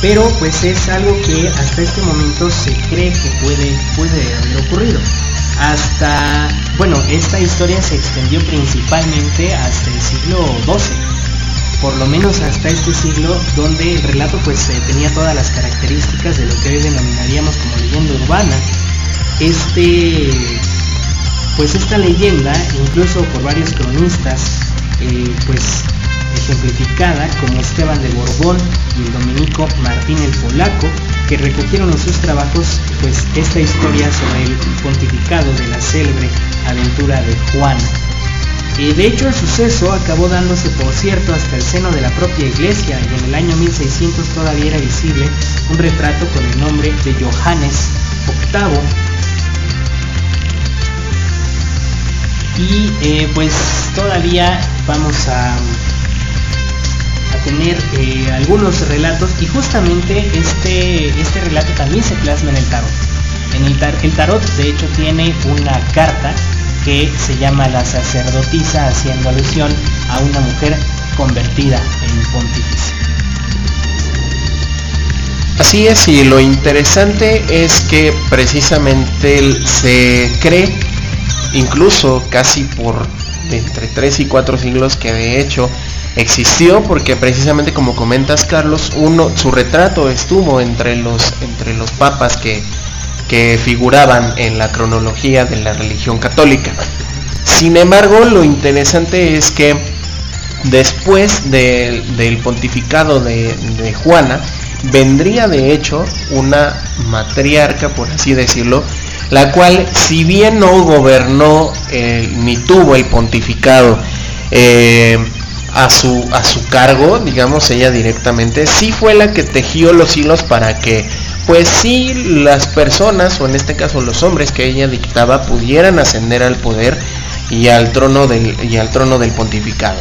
pero pues es algo que hasta este momento se cree que puede, puede haber ocurrido. Hasta, bueno, esta historia se extendió principalmente hasta el siglo XII, por lo menos hasta este siglo donde el relato pues tenía todas las características de lo que hoy denominaríamos como leyenda urbana. Este, pues esta leyenda, incluso por varios cronistas, eh, pues ejemplificada como Esteban de Borbón y el dominico Martín el Polaco, que recogieron en sus trabajos pues esta historia sobre el pontificado de la célebre aventura de Juan. Y de hecho el suceso acabó dándose por cierto hasta el seno de la propia iglesia y en el año 1600 todavía era visible un retrato con el nombre de Johannes VIII y eh, pues todavía vamos a tener eh, algunos relatos y justamente este, este relato también se plasma en el tarot. En el, el tarot de hecho tiene una carta que se llama la sacerdotisa haciendo alusión a una mujer convertida en pontífice. Así es, y lo interesante es que precisamente se cree, incluso casi por entre 3 y 4 siglos, que de hecho existió porque precisamente como comentas Carlos, uno, su retrato estuvo entre los, entre los papas que, que figuraban en la cronología de la religión católica. Sin embargo, lo interesante es que después del pontificado de, Juana, vendría de hecho una matriarca, por así decirlo, la cual si bien no gobernó eh, ni tuvo el pontificado, eh, a su, a su cargo, digamos ella directamente, sí fue la que tejió los hilos para que, pues sí, las personas, o en este caso los hombres que ella dictaba, pudieran ascender al poder y al trono del, y al trono del pontificado.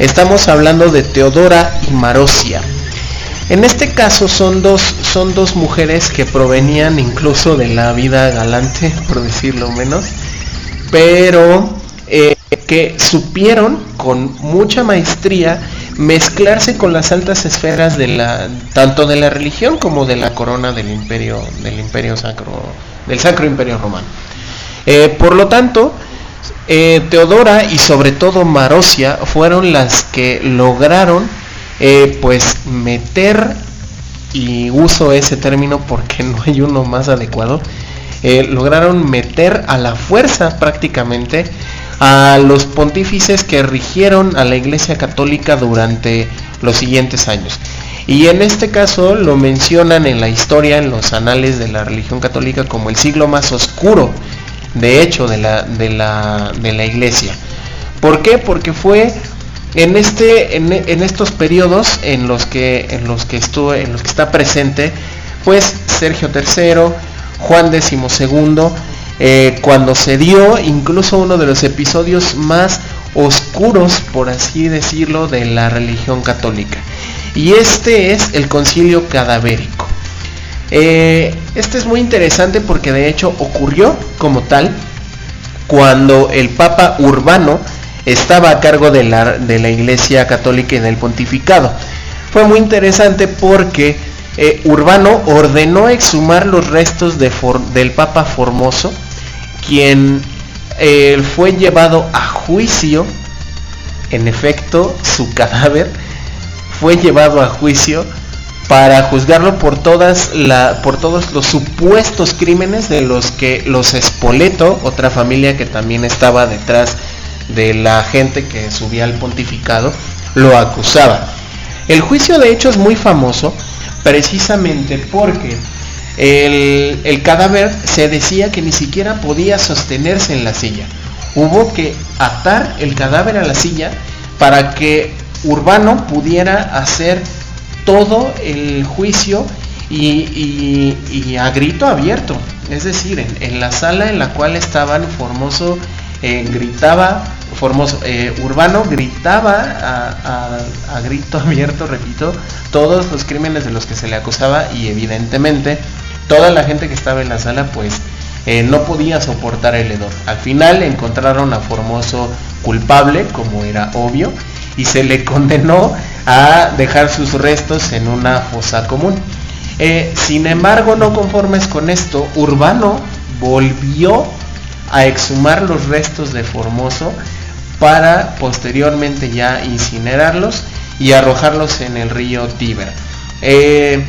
Estamos hablando de Teodora y Marosia. En este caso son dos, son dos mujeres que provenían incluso de la vida galante, por decirlo menos, pero eh, que supieron con mucha maestría mezclarse con las altas esferas de la tanto de la religión como de la corona del imperio del imperio sacro del sacro imperio romano. Eh, por lo tanto eh, Teodora y sobre todo Marosia fueron las que lograron eh, pues meter y uso ese término porque no hay uno más adecuado lograron meter a la fuerza prácticamente a los pontífices que rigieron a la Iglesia Católica durante los siguientes años. Y en este caso lo mencionan en la historia, en los anales de la religión católica, como el siglo más oscuro, de hecho, de la, de la, de la iglesia. ¿Por qué? Porque fue en, este, en, estos periodos en los que, en los que, estuvo, en los que está presente, pues Sergio III, Juan XII, eh, cuando se dio incluso uno de los episodios más oscuros, por así decirlo, de la religión católica. Y este es el concilio cadavérico. Eh, este es muy interesante porque de hecho ocurrió como tal cuando el Papa Urbano estaba a cargo de la, de la Iglesia Católica y del pontificado. Fue muy interesante porque eh, Urbano ordenó exhumar los restos de del Papa Formoso, quien eh, fue llevado a juicio, en efecto, su cadáver fue llevado a juicio para juzgarlo por todas la, por todos los supuestos crímenes de los que los Espoleto, otra familia que también estaba detrás de la gente que subía al pontificado, lo acusaba. El juicio de hecho es muy famoso precisamente porque el, el, cadáver se decía que ni siquiera podía sostenerse en la silla. Hubo que atar el cadáver a la silla para que Urbano pudiera hacer todo el juicio y, a grito abierto. Es decir, en, la sala en la cual estaban Formoso eh, gritaba, Formoso, eh, Urbano gritaba a, grito abierto, repito, todos los crímenes de los que se le acusaba y evidentemente toda la gente que estaba en la sala pues eh, no podía soportar el hedor. Al final encontraron a Formoso culpable, como era obvio, y se le condenó a dejar sus restos en una fosa común. Sin embargo, no conformes con esto, Urbano volvió a exhumar los restos de Formoso para posteriormente ya incinerarlos y arrojarlos en el río Tíber. Eh,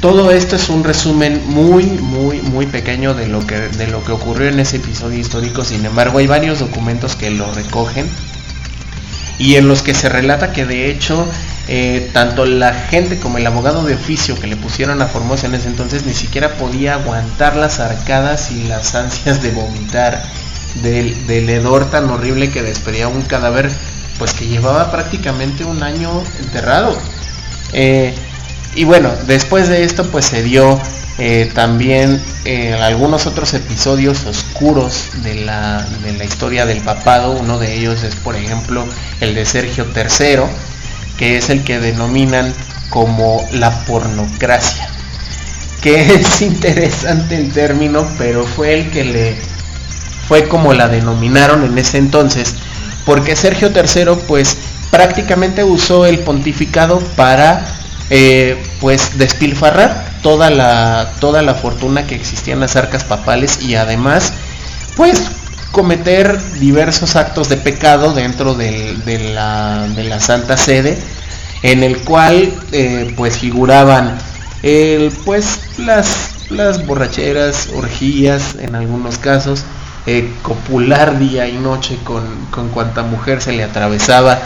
todo esto es un resumen muy, muy, muy pequeño de lo, que, de lo que ocurrió en ese episodio histórico. Sin embargo, hay varios documentos que lo recogen y en los que se relata que de hecho eh, tanto la gente como el abogado de oficio que le pusieron a Formosa en ese entonces ni siquiera podía aguantar las arcadas y las ansias de vomitar del, del hedor tan horrible que despedía un cadáver pues que llevaba prácticamente un año enterrado. Eh, y bueno, después de esto pues se dio eh, también algunos otros episodios oscuros de la, de la historia del papado. Uno de ellos es, por ejemplo, el de Sergio III, que es el que denominan como la pornocracia. Que es interesante el término, pero fue el que le fue como la denominaron en ese entonces, porque Sergio III pues prácticamente usó el pontificado para eh, pues despilfarrar toda la, toda la fortuna que existía en las arcas papales y además pues cometer diversos actos de pecado dentro de, la, de, la, Santa Sede en el cual eh, pues figuraban el, pues las, las borracheras, orgías en algunos casos, eh, copular día y noche con, con cuanta mujer se le atravesaba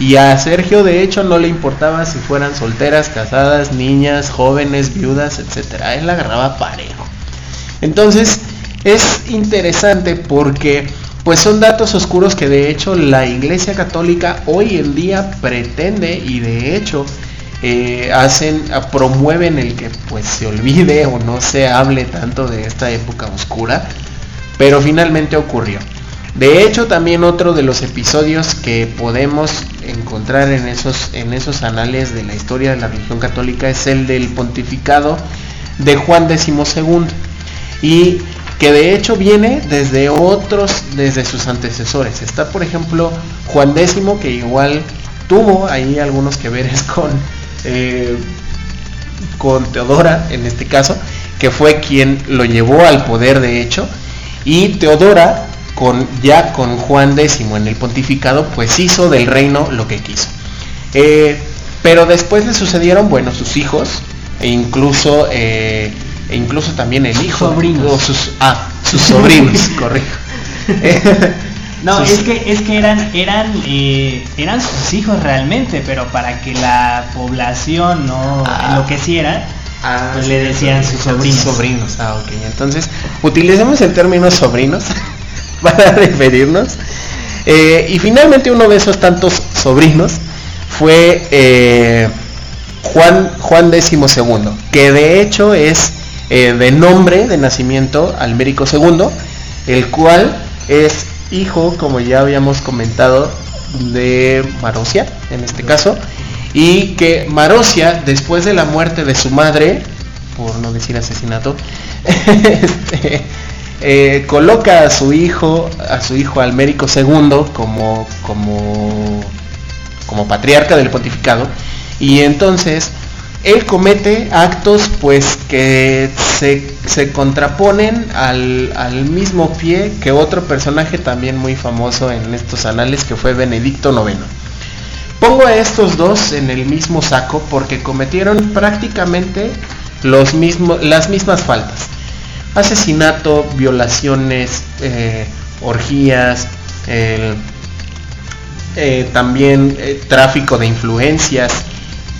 y a Sergio de hecho no le importaba si fueran solteras, casadas, niñas, jóvenes, viudas, etcétera. Él agarraba parejo. Entonces es interesante porque pues son datos oscuros que de hecho la Iglesia Católica hoy en día pretende y de hecho eh, hacen, promueven el que pues se olvide o no se hable tanto de esta época oscura, pero finalmente ocurrió. De hecho, también otro de los episodios que podemos encontrar en esos, en esos anales de la historia de la religión católica es el del pontificado de Juan XII y que de hecho viene desde otros, desde sus antecesores. Está por ejemplo Juan X que igual tuvo ahí algunos que veres con, eh, con Teodora en este caso, que fue quien lo llevó al poder de hecho, y Teodora con, ya con Juan X en el pontificado, pues hizo del reino lo que quiso. Eh, pero después le sucedieron, bueno, sus hijos, e incluso, eh, e incluso también el hijo. Sobrinos. Sus, ah, sus sobrinos, correcto. no, es que, es que eran, eran, eh, eran sus hijos realmente, pero para que la población no ah. enloqueciera, ah, pues le decían sus sobrinos. Sobrinos, ah, ok. Entonces, utilicemos el término sobrinos para referirnos. Eh, y finalmente uno de esos tantos sobrinos fue eh, Juan, Juan X II, que de hecho es eh, de nombre de nacimiento Almérico II, el cual es hijo, como ya habíamos comentado, de Marosia, en este caso, y que Marosia, después de la muerte de su madre, por no decir asesinato, este, eh, coloca a su hijo, a su hijo Almérico II como, como, como patriarca del pontificado y entonces él comete actos pues que se, contraponen al, al, mismo pie que otro personaje también muy famoso en estos anales que fue Benedicto IX. Pongo a estos dos en el mismo saco porque cometieron prácticamente los mismos, las mismas faltas asesinato, violaciones, eh, orgías, eh, también eh, tráfico de influencias,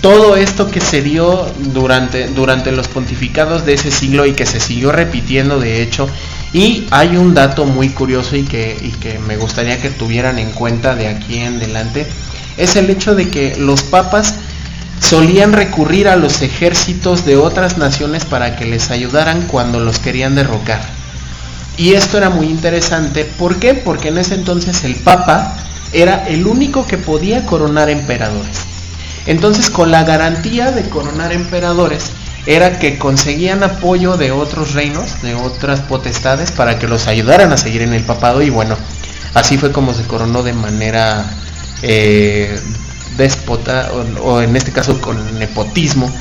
todo esto que se dio durante, durante los pontificados de ese siglo y que se siguió repitiendo de hecho. Y hay un dato muy curioso y que, y que me gustaría que tuvieran en cuenta de aquí en adelante, es el hecho de que los papas solían recurrir a los ejércitos de otras naciones para que les ayudaran cuando los querían derrocar. Y esto era muy interesante, ¿por qué? Porque en ese entonces el Papa era el único que podía coronar emperadores. Entonces con la garantía de coronar emperadores era que conseguían apoyo de otros reinos, de otras potestades, para que los ayudaran a seguir en el papado y bueno, así fue como se coronó de manera eh, déspota, o, en este caso con nepotismo,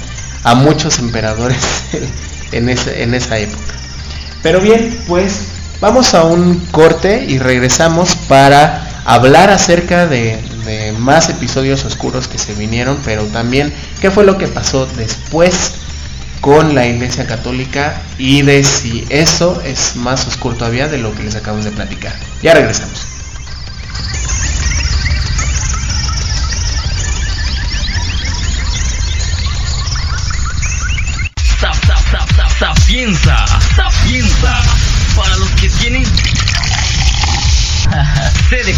a muchos emperadores en, en esa época. Pero bien, pues vamos a un corte y regresamos para hablar acerca de, de, más episodios oscuros que se vinieron, pero también qué fue lo que pasó después con la Iglesia Católica y de si eso es más oscuro todavía de lo que les acabo de platicar. Ya regresamos. Sapienza, sapienza, para los que tienen sede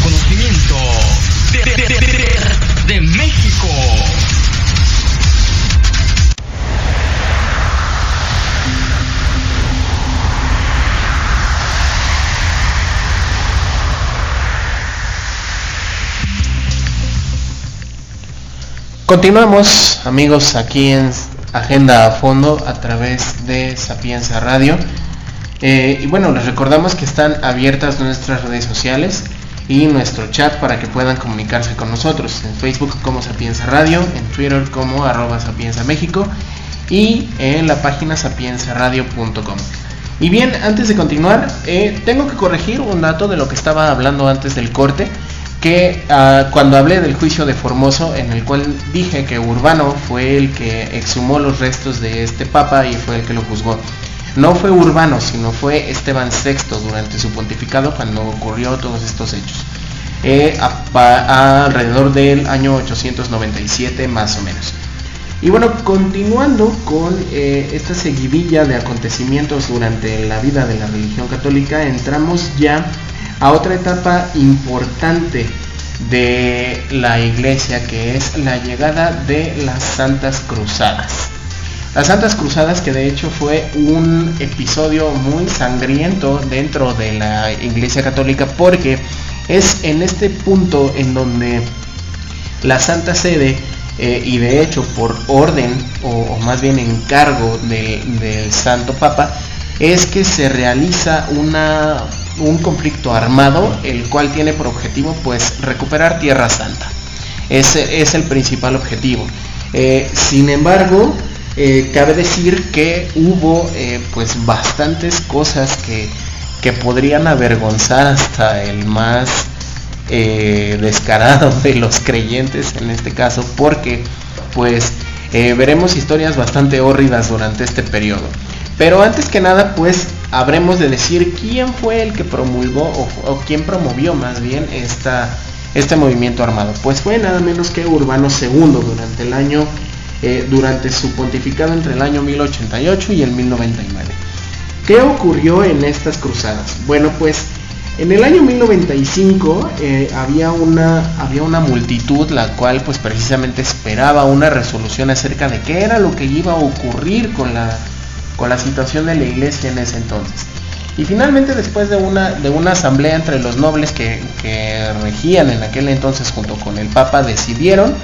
de México. Continuamos amigos aquí en Agenda a Fondo a través de Sapienza Radio. Eh, y bueno, les recordamos que están abiertas nuestras redes sociales y nuestro chat para que puedan comunicarse con nosotros. En Facebook como Sapienza Radio, en Twitter como arroba Sapienza México y en la página sapienzaradio.com. Y bien, antes de continuar, eh, tengo que corregir un dato de lo que estaba hablando antes del corte que ah, cuando hablé del juicio de Formoso, en el cual dije que Urbano fue el que exhumó los restos de este papa y fue el que lo juzgó. No fue Urbano, sino fue Esteban VI durante su pontificado cuando ocurrió todos estos hechos. Eh, alrededor del año 897 más o menos. Y bueno, continuando con eh, esta seguidilla de acontecimientos durante la vida de la religión católica, entramos ya a otra etapa importante de la iglesia que es la llegada de las Santas Cruzadas. Las Santas Cruzadas que de hecho fue un episodio muy sangriento dentro de la iglesia católica porque es en este punto en donde la Santa Sede eh, y de hecho por orden o, más bien encargo del Santo Papa es que se realiza una un conflicto armado, el cual tiene por objetivo pues recuperar Tierra Santa. Ese es el principal objetivo. Eh, sin embargo, eh, cabe decir que hubo eh, pues bastantes cosas que, que, podrían avergonzar hasta el más descarado de los creyentes en este caso, porque pues veremos historias bastante hórridas durante este periodo. Pero antes que nada, pues habremos de decir quién fue el que promulgó o, quién promovió más bien este movimiento armado. Pues fue nada menos que Urbano II durante el año, eh, durante su pontificado entre el año 1088 y el 1099. ¿Qué ocurrió en estas cruzadas? Bueno, pues en el año 1095 eh, había, una, había una multitud la cual pues precisamente esperaba una resolución acerca de qué era lo que iba a ocurrir con la con la situación de la iglesia en ese entonces. Y finalmente después de una, de una asamblea entre los nobles que, regían en aquel entonces junto con el Papa, decidieron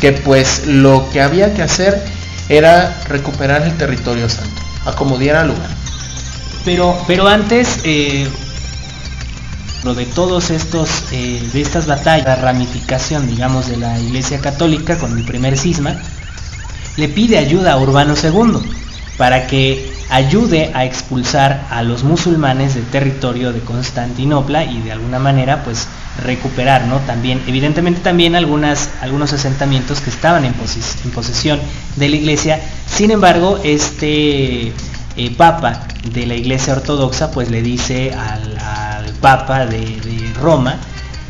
que pues lo que había que hacer era recuperar el territorio santo, acomodar al lugar. Pero, pero antes, eh, lo de todos estos, eh, de estas batallas, la ramificación, digamos, de la Iglesia Católica con el primer cisma, le pide ayuda a Urbano II para que ayude a expulsar a los musulmanes del territorio de Constantinopla y de alguna manera pues recuperar. También, evidentemente también algunas, algunos asentamientos que estaban en, posesión de la iglesia, sin embargo, este eh, papa de la iglesia ortodoxa pues le dice al, papa de, Roma,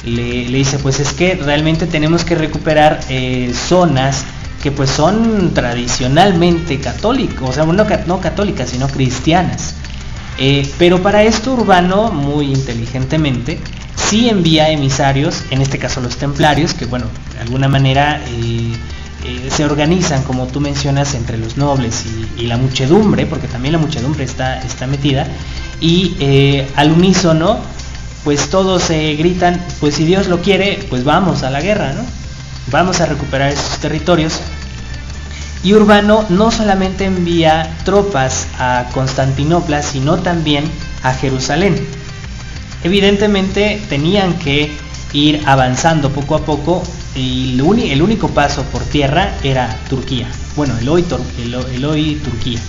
le, dice pues es que realmente tenemos que recuperar eh, zonas que pues son tradicionalmente católicos, o sea, no, no católicas, sino cristianas. Eh, pero para esto Urbano, muy inteligentemente, sí envía emisarios, en este caso los templarios, que bueno, de alguna manera eh, eh, se organizan, como tú mencionas, entre los nobles y, la muchedumbre, porque también la muchedumbre está, está metida, y al unísono, pues todos gritan, pues si Dios lo quiere, pues vamos a la guerra, ¿no? Vamos a recuperar esos territorios. Y Urbano no solamente envía tropas a Constantinopla, sino también a Jerusalén. Evidentemente tenían que ir avanzando poco a poco y el, único paso por tierra era Turquía. Bueno, el hoy, Turquía.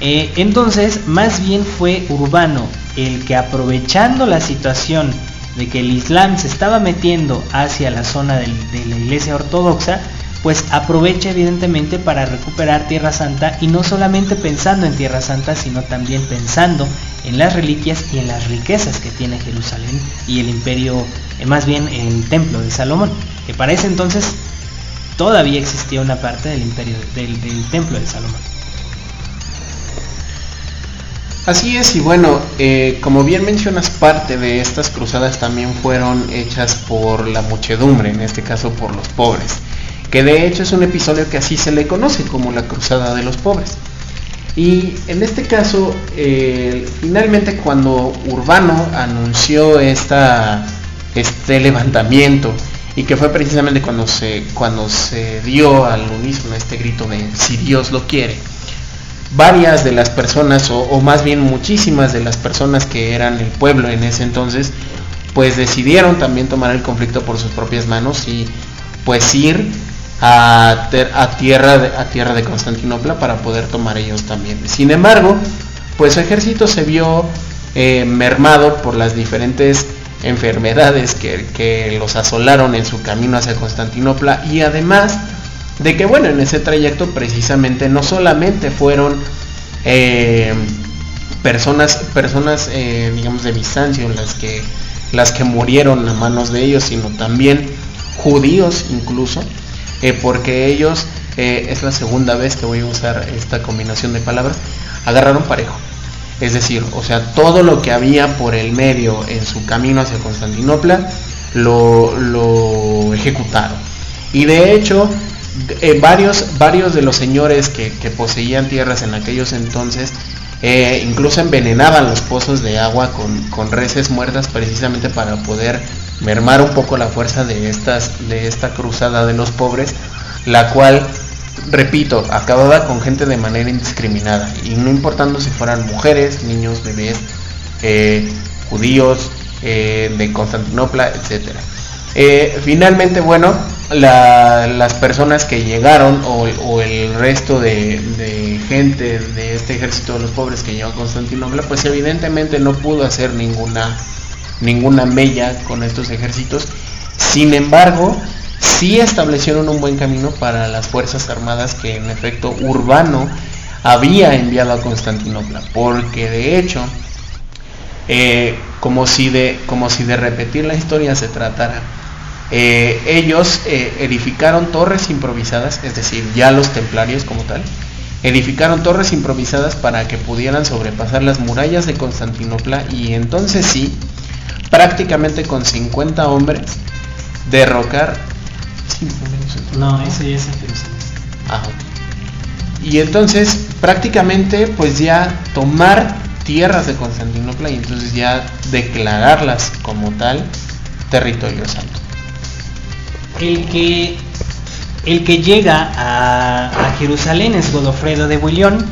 Eh, entonces, más bien fue Urbano el que aprovechando la situación de que el Islam se estaba metiendo hacia la zona de la iglesia ortodoxa, pues aprovecha evidentemente para recuperar Tierra Santa y no solamente pensando en Tierra Santa, sino también pensando en las reliquias y en las riquezas que tiene Jerusalén y el imperio, eh, más bien el templo de Salomón, que para ese entonces todavía existía una parte del imperio del, del templo de Salomón. Así es, y bueno, eh, como bien mencionas, parte de estas cruzadas también fueron hechas por la muchedumbre, en este caso por los pobres, que de hecho es un episodio que así se le conoce como la cruzada de los pobres. Y en este caso, eh, finalmente cuando Urbano anunció esta, este levantamiento, y que fue precisamente cuando se, cuando se dio al unísono este grito de si Dios lo quiere, varias de las personas, o, más bien muchísimas de las personas que eran el pueblo en ese entonces, pues decidieron también tomar el conflicto por sus propias manos y pues ir a, tierra, de, a tierra de Constantinopla para poder tomar ellos también. Sin embargo, pues su ejército se vio eh, mermado por las diferentes enfermedades que, que los asolaron en su camino hacia Constantinopla y además de que bueno, en ese trayecto precisamente no solamente fueron eh, personas, personas eh, digamos de Bizancio las que, las que murieron a manos de ellos, sino también judíos incluso, eh, porque ellos, es la segunda vez que voy a usar esta combinación de palabras, agarraron parejo. Es decir, o sea, todo lo que había por el medio en su camino hacia Constantinopla, lo, lo ejecutaron. Y de hecho, eh, varios, varios de los señores que, poseían tierras en aquellos entonces eh, incluso envenenaban los pozos de agua con, reses muertas precisamente para poder mermar un poco la fuerza de, estas, de esta cruzada de los pobres, la cual, repito, acababa con gente de manera indiscriminada y no importando si fueran mujeres, niños, bebés, eh, judíos, de Constantinopla, etcétera. Finalmente, bueno, las personas que llegaron o, el resto de, gente de este ejército de los pobres que llegó a Constantinopla, pues evidentemente no pudo hacer ninguna, ninguna mella con estos ejércitos. Sin embargo, sí establecieron un buen camino para las Fuerzas Armadas que en efecto Urbano había enviado a Constantinopla, porque de hecho, eh, como, si de, como si de repetir la historia se tratara, eh, ellos eh, edificaron torres improvisadas, es decir, ya los templarios como tal, edificaron torres improvisadas para que pudieran sobrepasar las murallas de Constantinopla y entonces sí, prácticamente con 50 hombres, derrocar... No, ese ya es ah, Y entonces prácticamente pues ya tomar tierras de Constantinopla y entonces ya declararlas como tal territorio santo el que, el que llega a, Jerusalén es Godofredo de Bullón,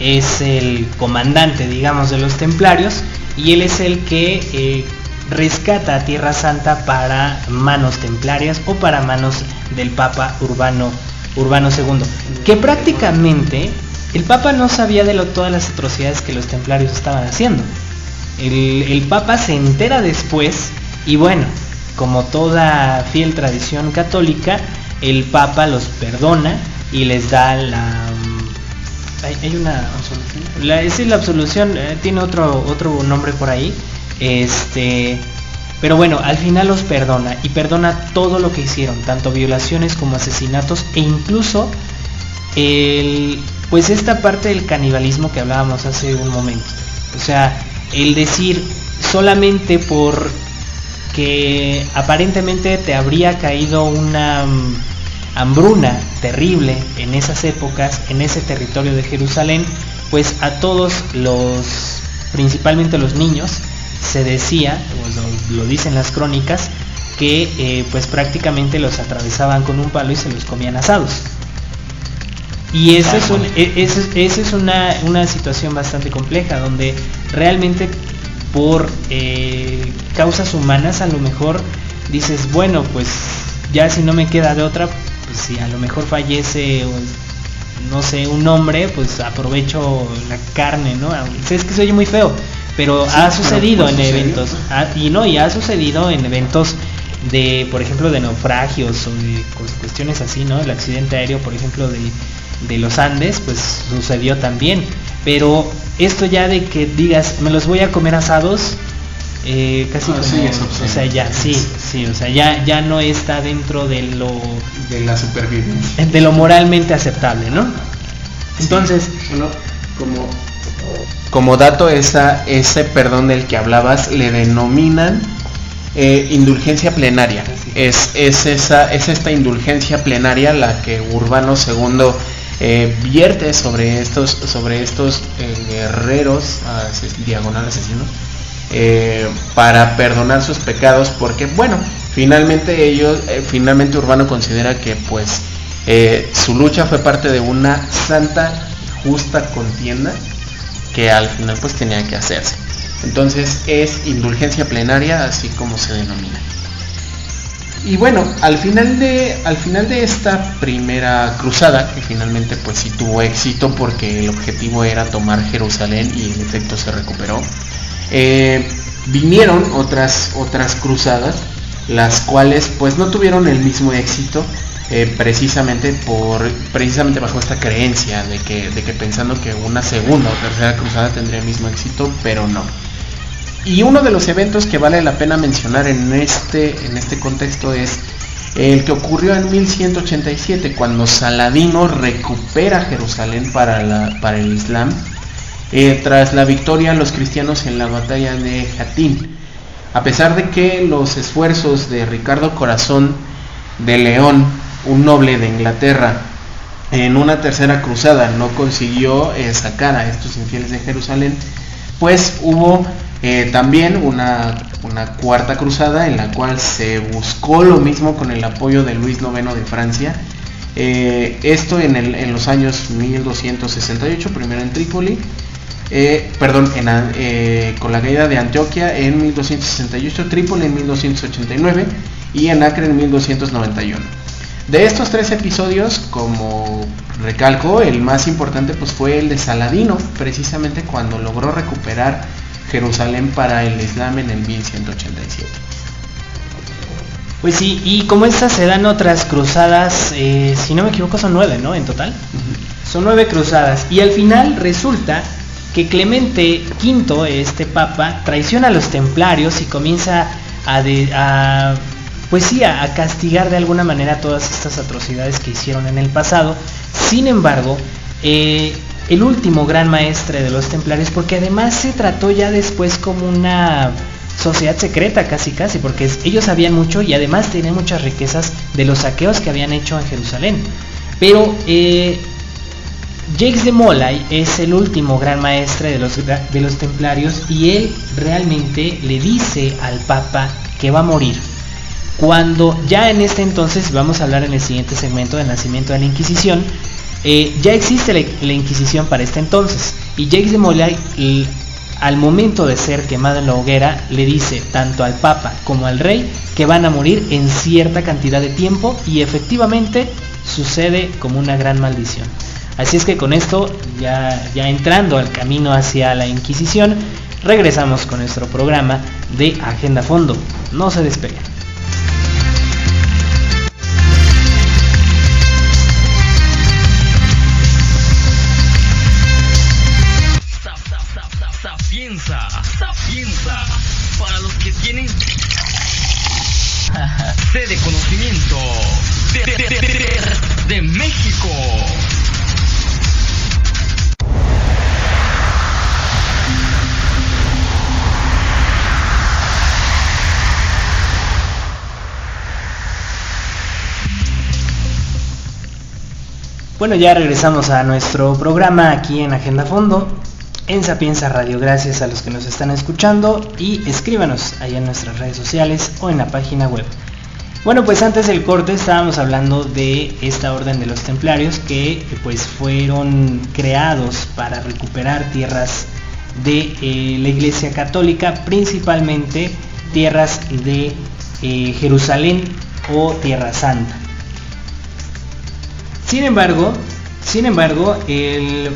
es el comandante, digamos, de los templarios y él es el que eh, rescata a Tierra Santa para manos templarias o para manos del Papa Urbano, Urbano II, que prácticamente el Papa no sabía de lo, todas las atrocidades que los templarios estaban haciendo. El, el Papa se entera después y bueno, como toda fiel tradición católica, el Papa los perdona y les da la hay, una absolución. La, es la absolución, eh, tiene otro, otro nombre por ahí. Este. Pero bueno, al final los perdona y perdona todo lo que hicieron, tanto violaciones como asesinatos e incluso el, pues esta parte del canibalismo que hablábamos hace un momento. O sea, el decir solamente por que aparentemente te habría caído una hambruna terrible en esas épocas, en ese territorio de Jerusalén, pues a todos los, principalmente los niños, se decía, o lo, dicen las crónicas, que eh, pues prácticamente los atravesaban con un palo y se los comían asados. Y esa es, e, es una, una, situación bastante compleja, donde realmente por eh, causas humanas a lo mejor dices, bueno, pues ya si no me queda de otra, pues si a lo mejor fallece no sé, un hombre, pues aprovecho la carne, ¿no? Es que se oye muy feo, pero ha sucedido pues en eventos, y no, y ha sucedido en eventos de, por ejemplo, de naufragios o de cuestiones así, ¿no? El accidente aéreo, por ejemplo, de, de los Andes, pues sucedió también. Pero esto ya de que digas, me los voy a comer asados, eh, casi como, o sea, ya, sí, sí, o sea, ya, ya no está dentro de lo... De la supervivencia. De lo moralmente aceptable, ¿no? Entonces... bueno, como, como dato, esa, ese perdón del que hablabas le denominan eh, indulgencia plenaria. Es, es, esa, es esta indulgencia plenaria la que Urbano II eh, vierte sobre estos, sobre estos guerreros, diagonal asesinos, eh, para perdonar sus pecados porque bueno finalmente ellos eh, finalmente Urbano considera que pues eh, su lucha fue parte de una santa justa contienda que al final pues tenía que hacerse. Entonces es indulgencia plenaria así como se denomina y bueno al final de al final de esta primera cruzada que finalmente pues sí tuvo éxito porque el objetivo era tomar Jerusalén y en efecto se recuperó eh, vinieron otras, otras cruzadas, las cuales pues no tuvieron el mismo éxito, eh, precisamente por precisamente bajo esta creencia de que, de que pensando que una segunda o tercera cruzada tendría el mismo éxito, pero no. Y uno de los eventos que vale la pena mencionar en este, en este contexto es el que ocurrió en 1187, cuando Saladino recupera Jerusalén para, para el Islam eh, tras la victoria los cristianos en la batalla de Jatín. A pesar de que los esfuerzos de Ricardo Corazón de León, un noble de Inglaterra, en una tercera cruzada no consiguió eh, sacar a estos infieles de Jerusalén, pues hubo eh, también una, cuarta cruzada en la cual se buscó lo mismo con el apoyo de Luis IX de Francia. esto en, en los años 1268, primero en Trípoli, eh, perdón, eh, con la caída de Antioquia en 1268, Trípoli en 1289 y en Acre en 1291. De estos tres episodios, como recalco, el más importante pues fue el de Saladino, precisamente cuando logró recuperar Jerusalén para el Islam en el 1187. Pues sí, y como estas se dan otras cruzadas, eh, si no me equivoco son nueve, ¿no? En total. Son nueve cruzadas. Y al final resulta que Clemente V, este papa, traiciona a los templarios y comienza a, pues sí, a, castigar de alguna manera todas estas atrocidades que hicieron en el pasado. Sin embargo, eh, el último gran maestre de los templarios, porque además se trató ya después como una sociedad secreta casi casi, porque ellos sabían mucho y además tenían muchas riquezas de los saqueos que habían hecho en Jerusalén. Pero eh, Jacques de Molay es el último gran maestre de los, de los templarios y él realmente le dice al Papa que va a morir. Cuando ya en este entonces, vamos a hablar en el siguiente segmento del nacimiento de la Inquisición, Eh, ya existe la, Inquisición para este entonces y Jacques de Molay al momento de ser quemado en la hoguera le dice tanto al Papa como al Rey que van a morir en cierta cantidad de tiempo y efectivamente sucede como una gran maldición. Así es que con esto, ya, ya entrando al camino hacia la Inquisición, regresamos con nuestro programa de Agenda Fondo. No se despeguen. Sapienza, sapienza, para los que tienen sede conocimiento de, de México. Bueno, ya regresamos a nuestro programa aquí en Agenda Fondo, en Sapienza Radio. Gracias a los que nos están escuchando y escríbanos ahí en nuestras redes sociales o en la página web. Bueno, pues antes del corte estábamos hablando de esta orden de los templarios que pues fueron creados para recuperar tierras de eh, la Iglesia Católica, principalmente tierras de eh, Jerusalén o Tierra Santa. Sin embargo, sin embargo, el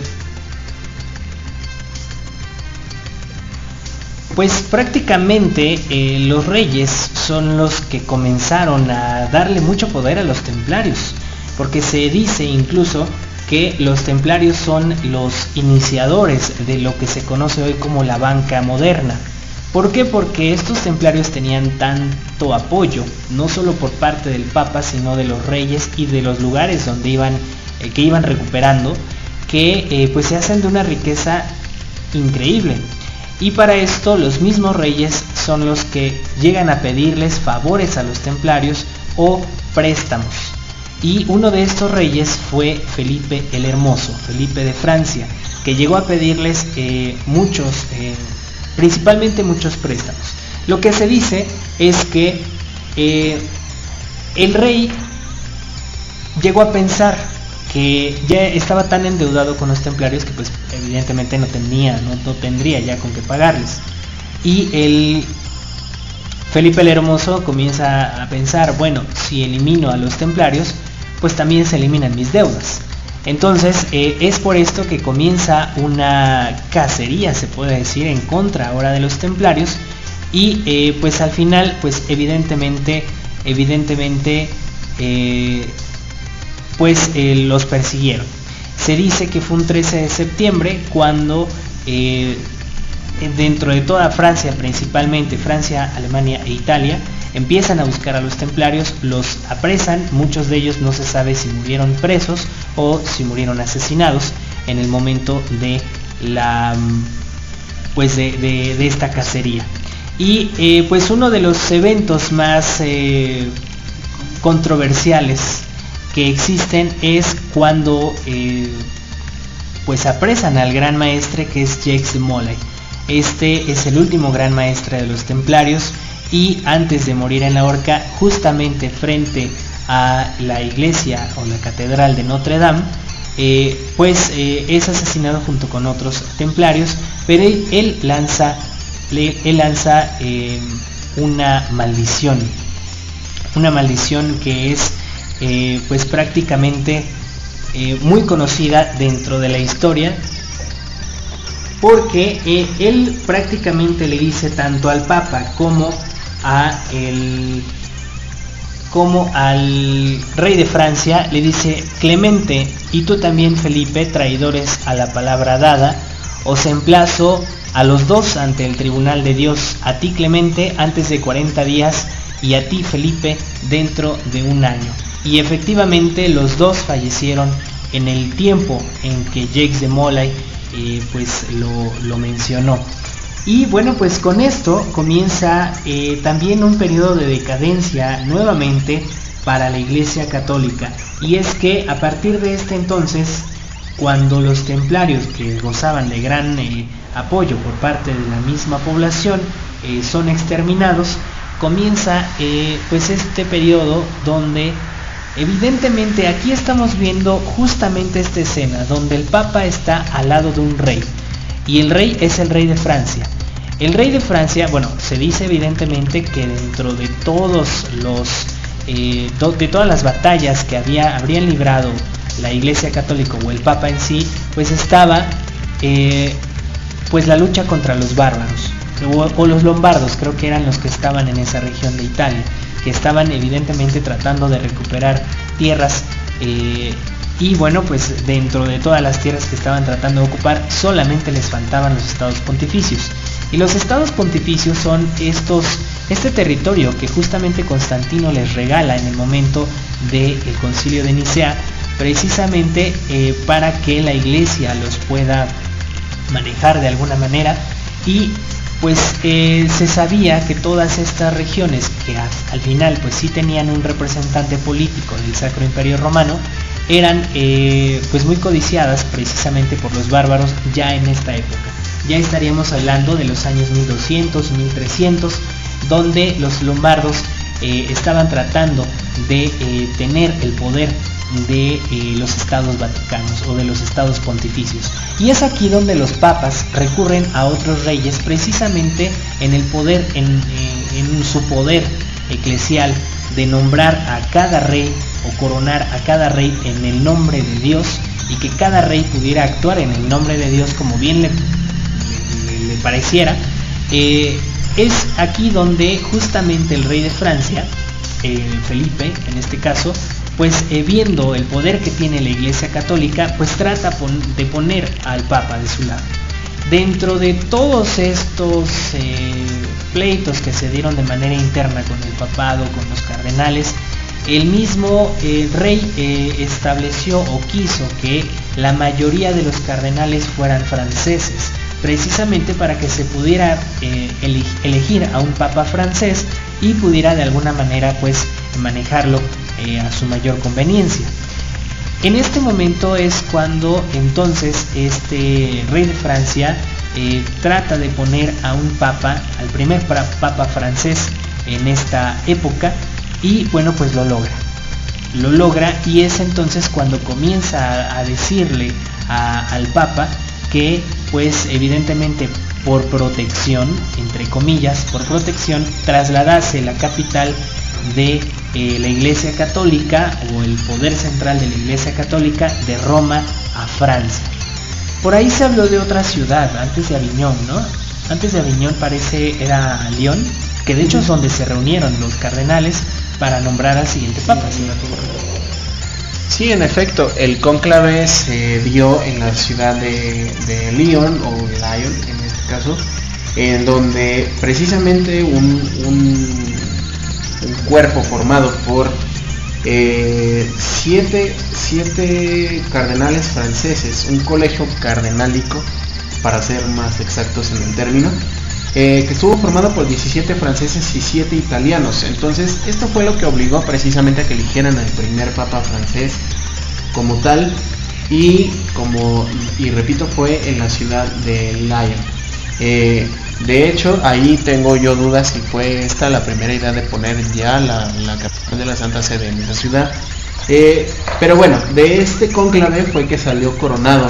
pues prácticamente eh, los reyes son los que comenzaron a darle mucho poder a los templarios, porque se dice incluso que los templarios son los iniciadores de lo que se conoce hoy como la banca moderna. ¿Por qué? Porque estos templarios tenían tanto apoyo, no solo por parte del Papa, sino de los reyes y de los lugares donde iban, eh, que iban recuperando, que eh, pues se hacen de una riqueza increíble. Y para esto los mismos reyes son los que llegan a pedirles favores a los templarios o préstamos. Y uno de estos reyes fue Felipe el Hermoso, Felipe de Francia, que llegó a pedirles eh, muchos principalmente muchos préstamos. Lo que se dice es que eh, el rey llegó a pensar que ya estaba tan endeudado con los templarios que pues evidentemente no tenía, no, tendría ya con qué pagarles. Y el Felipe el Hermoso comienza a pensar, bueno, si elimino a los templarios, pues también se eliminan mis deudas. Entonces eh, es por esto que comienza una cacería, se puede decir, en contra ahora de los templarios y eh, pues al final, pues evidentemente, evidentemente, eh, pues los persiguieron. Se dice que fue un 13 de septiembre cuando dentro de toda Francia, principalmente Francia, Alemania e Italia, empiezan a buscar a los templarios, los apresan, muchos de ellos no se sabe si murieron presos o si murieron asesinados en el momento de la pues de, esta cacería. Y eh, pues uno de los eventos más eh, controversiales que existen es cuando eh, pues apresan al gran maestre que es Jacques de Molay. Este es el último gran maestre de los templarios y antes de morir en la horca, justamente frente a la iglesia o la catedral de Notre Dame, eh, pues eh, es asesinado junto con otros templarios, pero él, lanza, él lanza una maldición, una maldición que es pues prácticamente muy conocida dentro de la historia porque él prácticamente le dice tanto al Papa como a el como al rey de Francia le dice Clemente y tú también Felipe traidores a la palabra dada os emplazo a los dos ante el tribunal de Dios a ti Clemente antes de 40 días y a ti Felipe dentro de un año y efectivamente los dos fallecieron en el tiempo en que Jacques de Molay eh, pues lo, lo mencionó y bueno, pues con esto comienza eh, también un periodo de decadencia nuevamente para la Iglesia Católica. Y es que a partir de este entonces, cuando los templarios que gozaban de gran eh, apoyo por parte de la misma población son exterminados, comienza pues este periodo donde Evidentemente aquí estamos viendo justamente esta escena donde el Papa está al lado de un rey y el rey es el rey de Francia. El rey de Francia, bueno, se dice evidentemente que dentro de todos los eh, todas las batallas que había, habrían librado la Iglesia Católica o el Papa en sí, pues estaba eh, pues la lucha contra los bárbaros o, los lombardos, creo que eran los que estaban en esa región de Italia, que estaban evidentemente tratando de recuperar tierras eh, y bueno, pues dentro de todas las tierras que estaban tratando de ocupar, solamente les faltaban los estados pontificios. Y los estados pontificios son estos, este territorio que justamente Constantino les regala en el momento del concilio de Nicea, precisamente eh, para que la iglesia los pueda manejar de alguna manera y pues eh, se sabía que todas estas regiones que al final pues sí tenían un representante político del Sacro Imperio Romano eran eh, pues muy codiciadas precisamente por los bárbaros ya en esta época. Ya estaríamos hablando de los años 1200, 1300, donde los lombardos eh, estaban tratando de tener el poder de eh, los estados vaticanos o de los estados pontificios. Y es aquí donde los papas recurren a otros reyes precisamente en el poder, en, eh, en su poder eclesial de nombrar a cada rey o coronar a cada rey en el nombre de Dios y que cada rey pudiera actuar en el nombre de Dios como bien le, le, pareciera. Eh, es aquí donde justamente el rey de Francia, Felipe en este caso, pues eh, viendo el poder que tiene la Iglesia Católica, pues trata de poner al Papa de su lado. Dentro de todos estos eh, pleitos que se dieron de manera interna con el papado, con los cardenales, el mismo eh, rey estableció o quiso que la mayoría de los cardenales fueran franceses, precisamente para que se pudiera elegir a un papa francés y pudiera de alguna manera pues manejarlo eh, a su mayor conveniencia. En este momento es cuando entonces este rey de Francia eh, trata de poner a un papa, al primer papa francés en esta época y bueno pues lo logra. Lo logra y es entonces cuando comienza a, decirle al papa que pues evidentemente por protección, entre comillas, por protección, trasladase la capital de eh, la Iglesia Católica o el poder central de la Iglesia Católica de Roma a Francia. Por ahí se habló de otra ciudad, antes de Aviñón, ¿no? Antes de Aviñón parece era Lyon, que de hecho es donde se reunieron los cardenales para nombrar al siguiente papa. Sí, en efecto, el cónclave se dio en la ciudad de, Lyon, o Lyon en este caso, en donde precisamente un cuerpo formado por eh, siete, cardenales franceses, un colegio cardenálico, para ser más exactos en el término, eh, que estuvo formado por 17 franceses y 7 italianos. Entonces, esto fue lo que obligó precisamente a que eligieran al primer papa francés como tal. Y como, y repito, fue en la ciudad de Lyon. Eh, de hecho, ahí tengo yo dudas si fue esta la primera idea de poner ya la, capital de la Santa Sede en esa ciudad. Eh, pero bueno, de este conclave fue que salió coronado.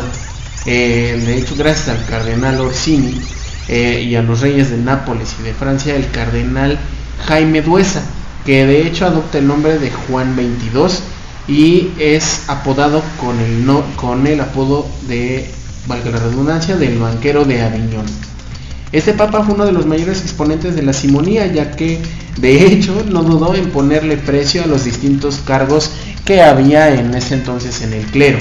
Eh, de hecho, gracias al cardenal Orsini y a los reyes de Nápoles y de Francia, el cardenal Jaime Duesa, que de hecho adopta el nombre de Juan 22 y es apodado con el, con el apodo de, valga la redundancia, del banquero de Aviñón. Este papa fue uno de los mayores exponentes de la simonía, ya que de hecho no dudó en ponerle precio a los distintos cargos que había en ese entonces en el clero.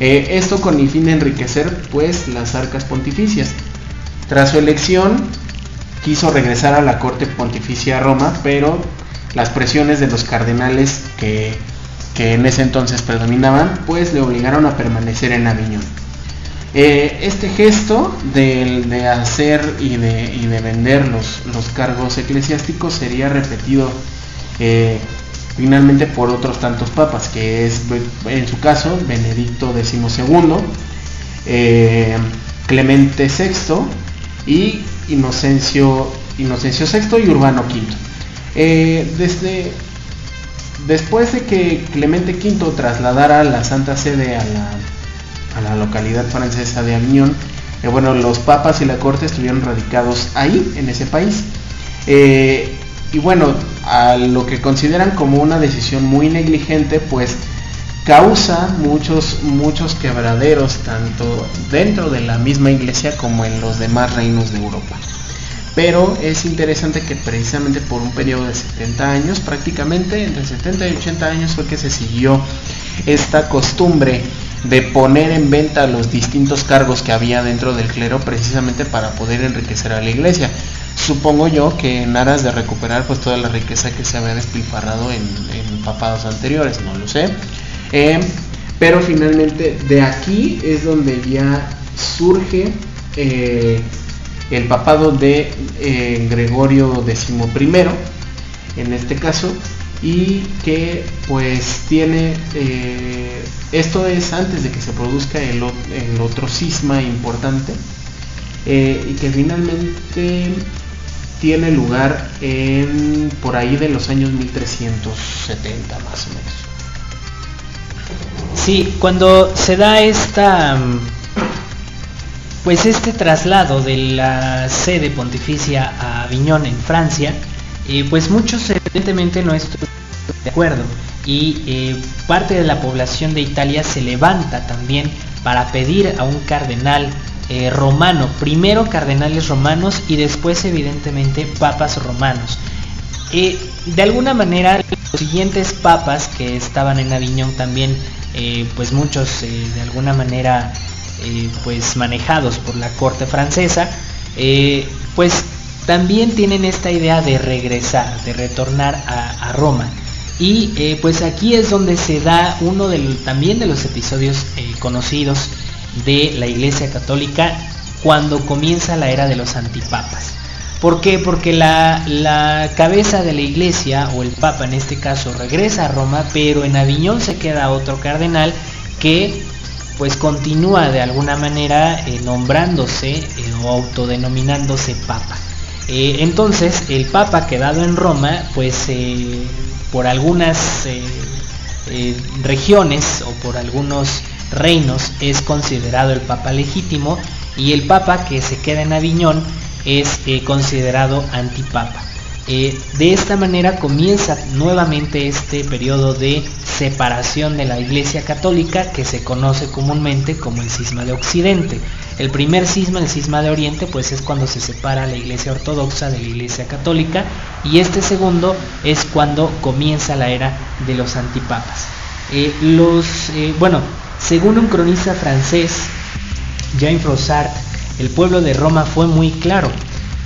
Eh, esto con el fin de enriquecer pues las arcas pontificias. Tras su elección quiso regresar a la corte pontificia a Roma, pero las presiones de los cardenales que, que en ese entonces predominaban pues le obligaron a permanecer en Aviñón. Eh, este gesto de, hacer y de, vender los, cargos eclesiásticos sería repetido eh, finalmente por otros tantos papas, que es en su caso Benedicto XII, eh, Clemente VI y Inocencio, Inocencio VI y Urbano V. desde después de que Clemente V trasladara la Santa Sede a la, a la localidad francesa de Aviñón, eh, bueno, los papas y la corte estuvieron radicados ahí, en ese país. Eh, y bueno, a lo que consideran como una decisión muy negligente, pues causa muchos, muchos quebraderos, tanto dentro de la misma iglesia como en los demás reinos de Europa. Pero es interesante que precisamente por un periodo de 70 años, prácticamente entre 70 y 80 años fue que se siguió esta costumbre de poner en venta los distintos cargos que había dentro del clero precisamente para poder enriquecer a la iglesia. Supongo yo que en aras de recuperar pues toda la riqueza que se había despilfarrado en, papados anteriores, no lo sé. Eh, pero finalmente de aquí es donde ya surge eh, el papado de eh, Gregorio XI, en este caso, y que pues tiene, eh, esto es antes de que se produzca el, otro cisma importante, eh, y que finalmente tiene lugar en por ahí de los años 1370 más o menos. Sí, cuando se da esta pues este traslado de la sede pontificia a Aviñón en Francia, eh, pues muchos evidentemente no están de acuerdo y eh, parte de la población de Italia se levanta también para pedir a un cardenal eh, romano, primero cardenales romanos y después evidentemente papas romanos. de alguna manera los siguientes papas que estaban en Aviñón también, pues muchos de alguna manera pues manejados por la corte francesa, pues también tienen esta idea de regresar, de retornar a, Roma. Y eh, pues aquí es donde se da uno también de los episodios conocidos de la Iglesia Católica cuando comienza la era de los antipapas. ¿Por qué? Porque la, cabeza de la iglesia, o el papa en este caso, regresa a Roma, pero en Aviñón se queda otro cardenal que pues continúa de alguna manera eh, nombrándose eh, o autodenominándose papa. Eh, entonces el papa quedado en Roma, pues por algunas regiones o por algunos reinos es considerado el papa legítimo y el papa que se queda en Aviñón es considerado antipapa. Eh, de esta manera comienza nuevamente este periodo de separación de la Iglesia Católica que se conoce comúnmente como el cisma de Occidente. El primer cisma, el cisma de Oriente, pues es cuando se separa la Iglesia Ortodoxa de la Iglesia Católica y este segundo es cuando comienza la era de los antipapas. Eh, los, eh, bueno, según un cronista francés, Jean Frossard, el pueblo de Roma fue muy claro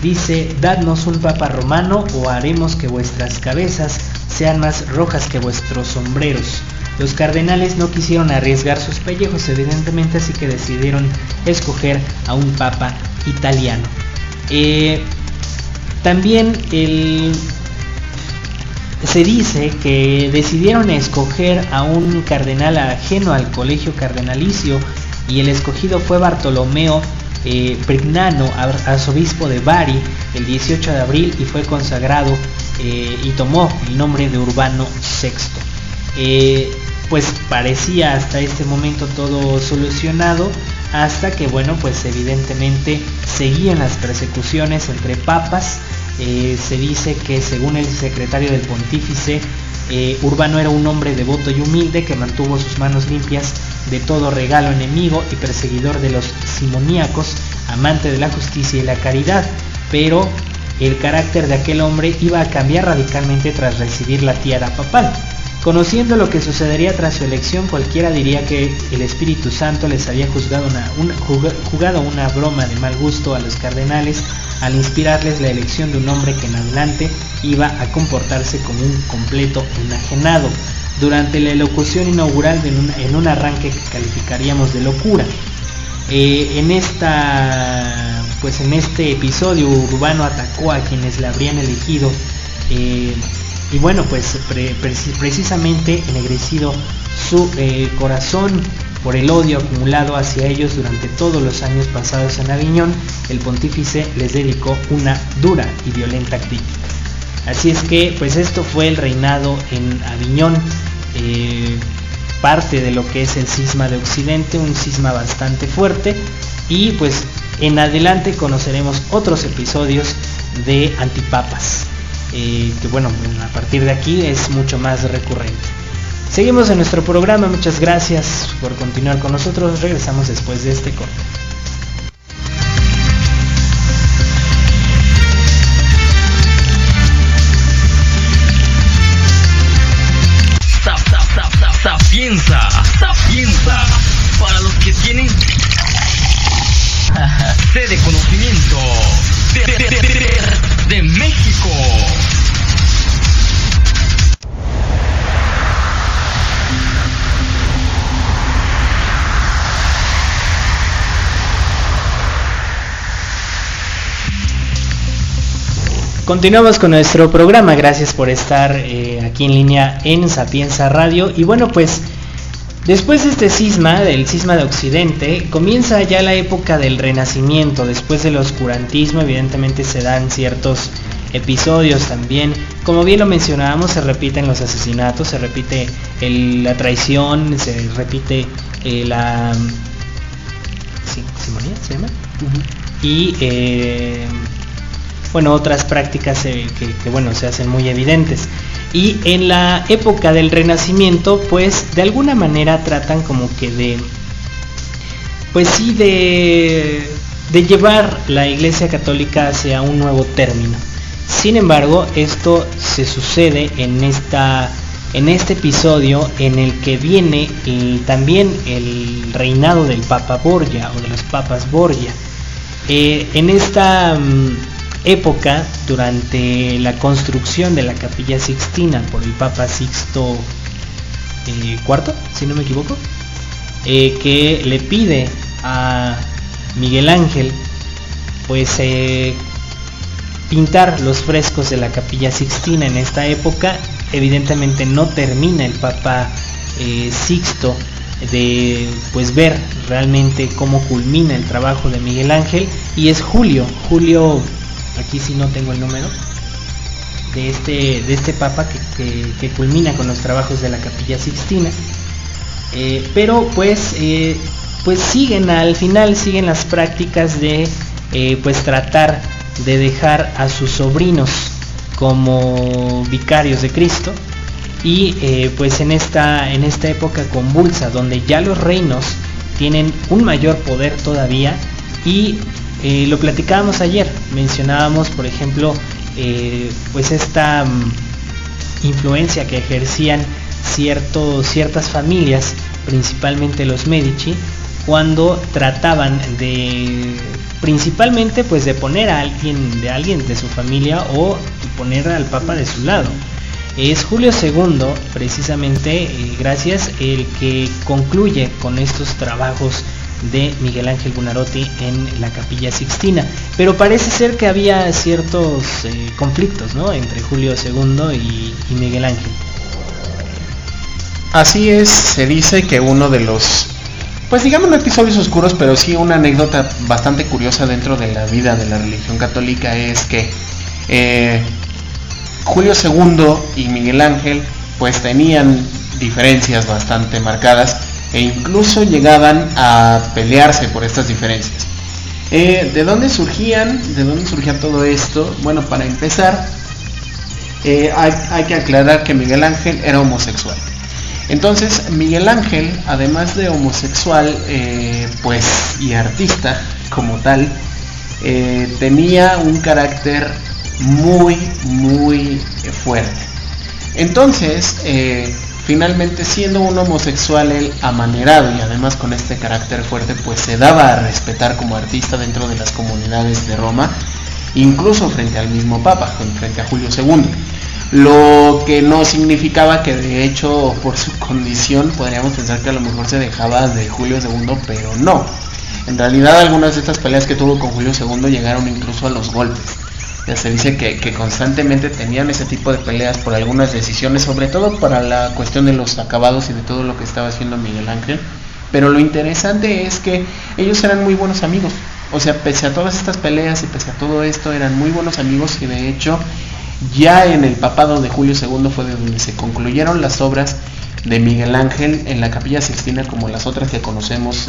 Dice, dadnos un papa romano o haremos que vuestras cabezas sean más rojas que vuestros sombreros. Los cardenales no quisieron arriesgar sus pellejos evidentemente, así que decidieron escoger a un papa italiano. Eh, también se dice que decidieron escoger a un cardenal ajeno al colegio cardenalicio y el escogido fue Bartolomeo eh, arzobispo de Bari, el 18 de abril y fue consagrado eh, y tomó el nombre de Urbano VI. Eh, pues parecía hasta este momento todo solucionado hasta que bueno pues evidentemente seguían las persecuciones entre papas se dice que según el secretario del pontífice Urbano era un hombre devoto y humilde que mantuvo sus manos limpias de todo regalo enemigo y perseguidor de los simoníacos, amante de la justicia y la caridad, pero el carácter de aquel hombre iba a cambiar radicalmente tras recibir la tiara papal. Conociendo lo que sucedería tras su elección, cualquiera diría que el Espíritu Santo les había juzgado jugado una broma de mal gusto a los cardenales al inspirarles la elección de un hombre que en adelante iba a comportarse como un completo enajenado durante la elocución inaugural en un, arranque que calificaríamos de locura. Eh, en esta pues en este episodio Urbano atacó a quienes le habrían elegido eh, y bueno pues precisamente ennegrecido su eh, corazón por el odio acumulado hacia ellos durante todos los años pasados en Aviñón, el pontífice les dedicó una dura y violenta crítica. Así es que pues esto fue el reinado en Aviñón, eh, parte de lo que es el cisma de Occidente, un cisma bastante fuerte y pues en adelante conoceremos otros episodios de antipapas, eh, que bueno, a partir de aquí es mucho más recurrente. Seguimos en nuestro programa, muchas gracias por continuar con nosotros, regresamos después de este corte. Continuamos con nuestro programa, gracias por estar eh, aquí en línea en Sapienza Radio. Y bueno, pues después de este cisma, del cisma de Occidente, comienza ya la época del Renacimiento. Después del oscurantismo, evidentemente se dan ciertos episodios también. Como bien lo mencionábamos, se repiten los asesinatos, se repite el- la traición, se repite eh, la... ¿sí? ¿Simonía se llama? Y... eh, bueno, otras prácticas eh, que, bueno, se hacen muy evidentes. Y en la época del Renacimiento, pues de alguna manera tratan como que de, pues sí, de, de llevar la Iglesia Católica hacia un nuevo término. Sin embargo, esto se sucede en esta en este episodio en el que viene también el reinado del Papa Borgia o de los Papas Borgia. Eh, en esta mm, época, durante la construcción de la capilla Sixtina por el Papa Sixto eh, IV, si no me equivoco, eh, que le pide a Miguel Ángel, pues eh, pintar los frescos de la capilla Sixtina en esta época. Evidentemente no termina el Papa eh, Sixto de pues ver realmente cómo culmina el trabajo de Miguel Ángel y es Julio, Julio, aquí sí no tengo el número de este de este Papa que, que- culmina con los trabajos de la capilla Sixtina. Eh, pero pues eh, pues siguen al final siguen las prácticas de eh, pues tratar de dejar a sus sobrinos como vicarios de Cristo y pues en esta en esta época convulsa donde ya los reinos tienen un mayor poder todavía y eh, lo platicábamos ayer mencionábamos por ejemplo eh, pues esta mm, influencia que ejercían ciertos, ciertas familias, principalmente los Medici, cuando trataban de principalmente pues de poner a alguien de alguien de su familia o poner al papa de su lado. Es Julio II, precisamente, eh, gracias, el que concluye con estos trabajos de Miguel Ángel Bunarotti en la Capilla Sixtina. Pero parece ser que había ciertos eh, conflictos ¿no? entre Julio II y, Miguel Ángel. Así es, se dice que uno de los, pues digamos no episodios oscuros, pero sí una anécdota bastante curiosa dentro de la vida de la religión católica es que eh, Julio II y Miguel Ángel pues tenían diferencias bastante marcadas e incluso llegaban a pelearse por estas diferencias. Eh, ¿De dónde surgían? ¿De dónde surgía todo esto? Bueno, para empezar, eh, hay, que aclarar que Miguel Ángel era homosexual. Entonces, Miguel Ángel, además de homosexual, eh, pues, y artista como tal, tenía un carácter muy, muy fuerte. Entonces, finalmente siendo un homosexual él amanerado y además con este carácter fuerte, pues se daba a respetar como artista dentro de las comunidades de Roma, incluso frente al mismo Papa, frente a Julio II. Lo que no significaba que de hecho por su condición podríamos pensar que a lo mejor se dejaba de Julio II, pero no. En realidad algunas de estas peleas que tuvo con Julio II llegaron incluso a los golpes. Ya se dice que, constantemente tenían ese tipo de peleas por algunas decisiones, sobre todo para la cuestión de los acabados y de todo lo que estaba haciendo Miguel Ángel. Pero lo interesante es que ellos eran muy buenos amigos. O sea, pese a todas estas peleas y pese a todo esto, eran muy buenos amigos y de hecho Ya en el papado de Julio II fue de donde se concluyeron las obras de Miguel Ángel en la Capilla Sixtina como las otras que conocemos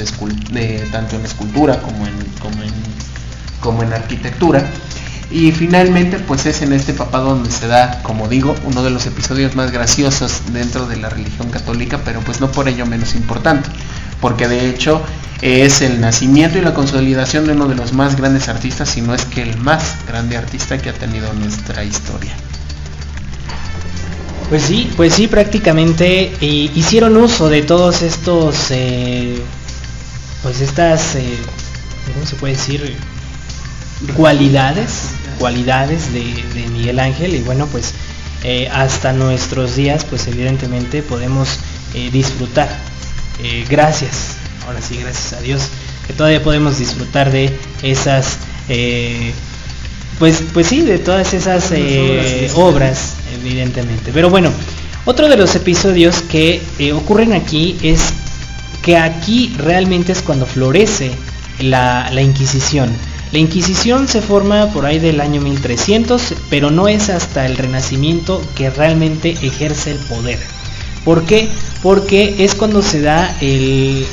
tanto en escultura como en arquitectura. Y finalmente, pues es en este papado donde se da, como digo, uno de los episodios más graciosos dentro de la religión católica, pero pues no por ello menos importante, porque de hecho es el nacimiento y la consolidación de uno de los más grandes artistas, si no es que el más grande artista que ha tenido nuestra historia. Pues sí, pues sí, prácticamente eh, hicieron uso de todos estos, eh, pues estas, eh, ¿cómo se puede decir? Cualidades, cualidades de, Miguel Ángel y bueno, pues hasta nuestros días, pues evidentemente podemos disfrutar. gracias, ahora sí, gracias a Dios, que todavía podemos disfrutar de esas pues, pues sí, de todas esas eh, obras, evidentemente. Pero bueno, otro de los episodios que eh, ocurren aquí es que aquí realmente es cuando florece la, Inquisición. La Inquisición se forma por ahí del año 1300, pero no es hasta el Renacimiento que realmente ejerce el poder. ¿Por qué? Porque es cuando se da el,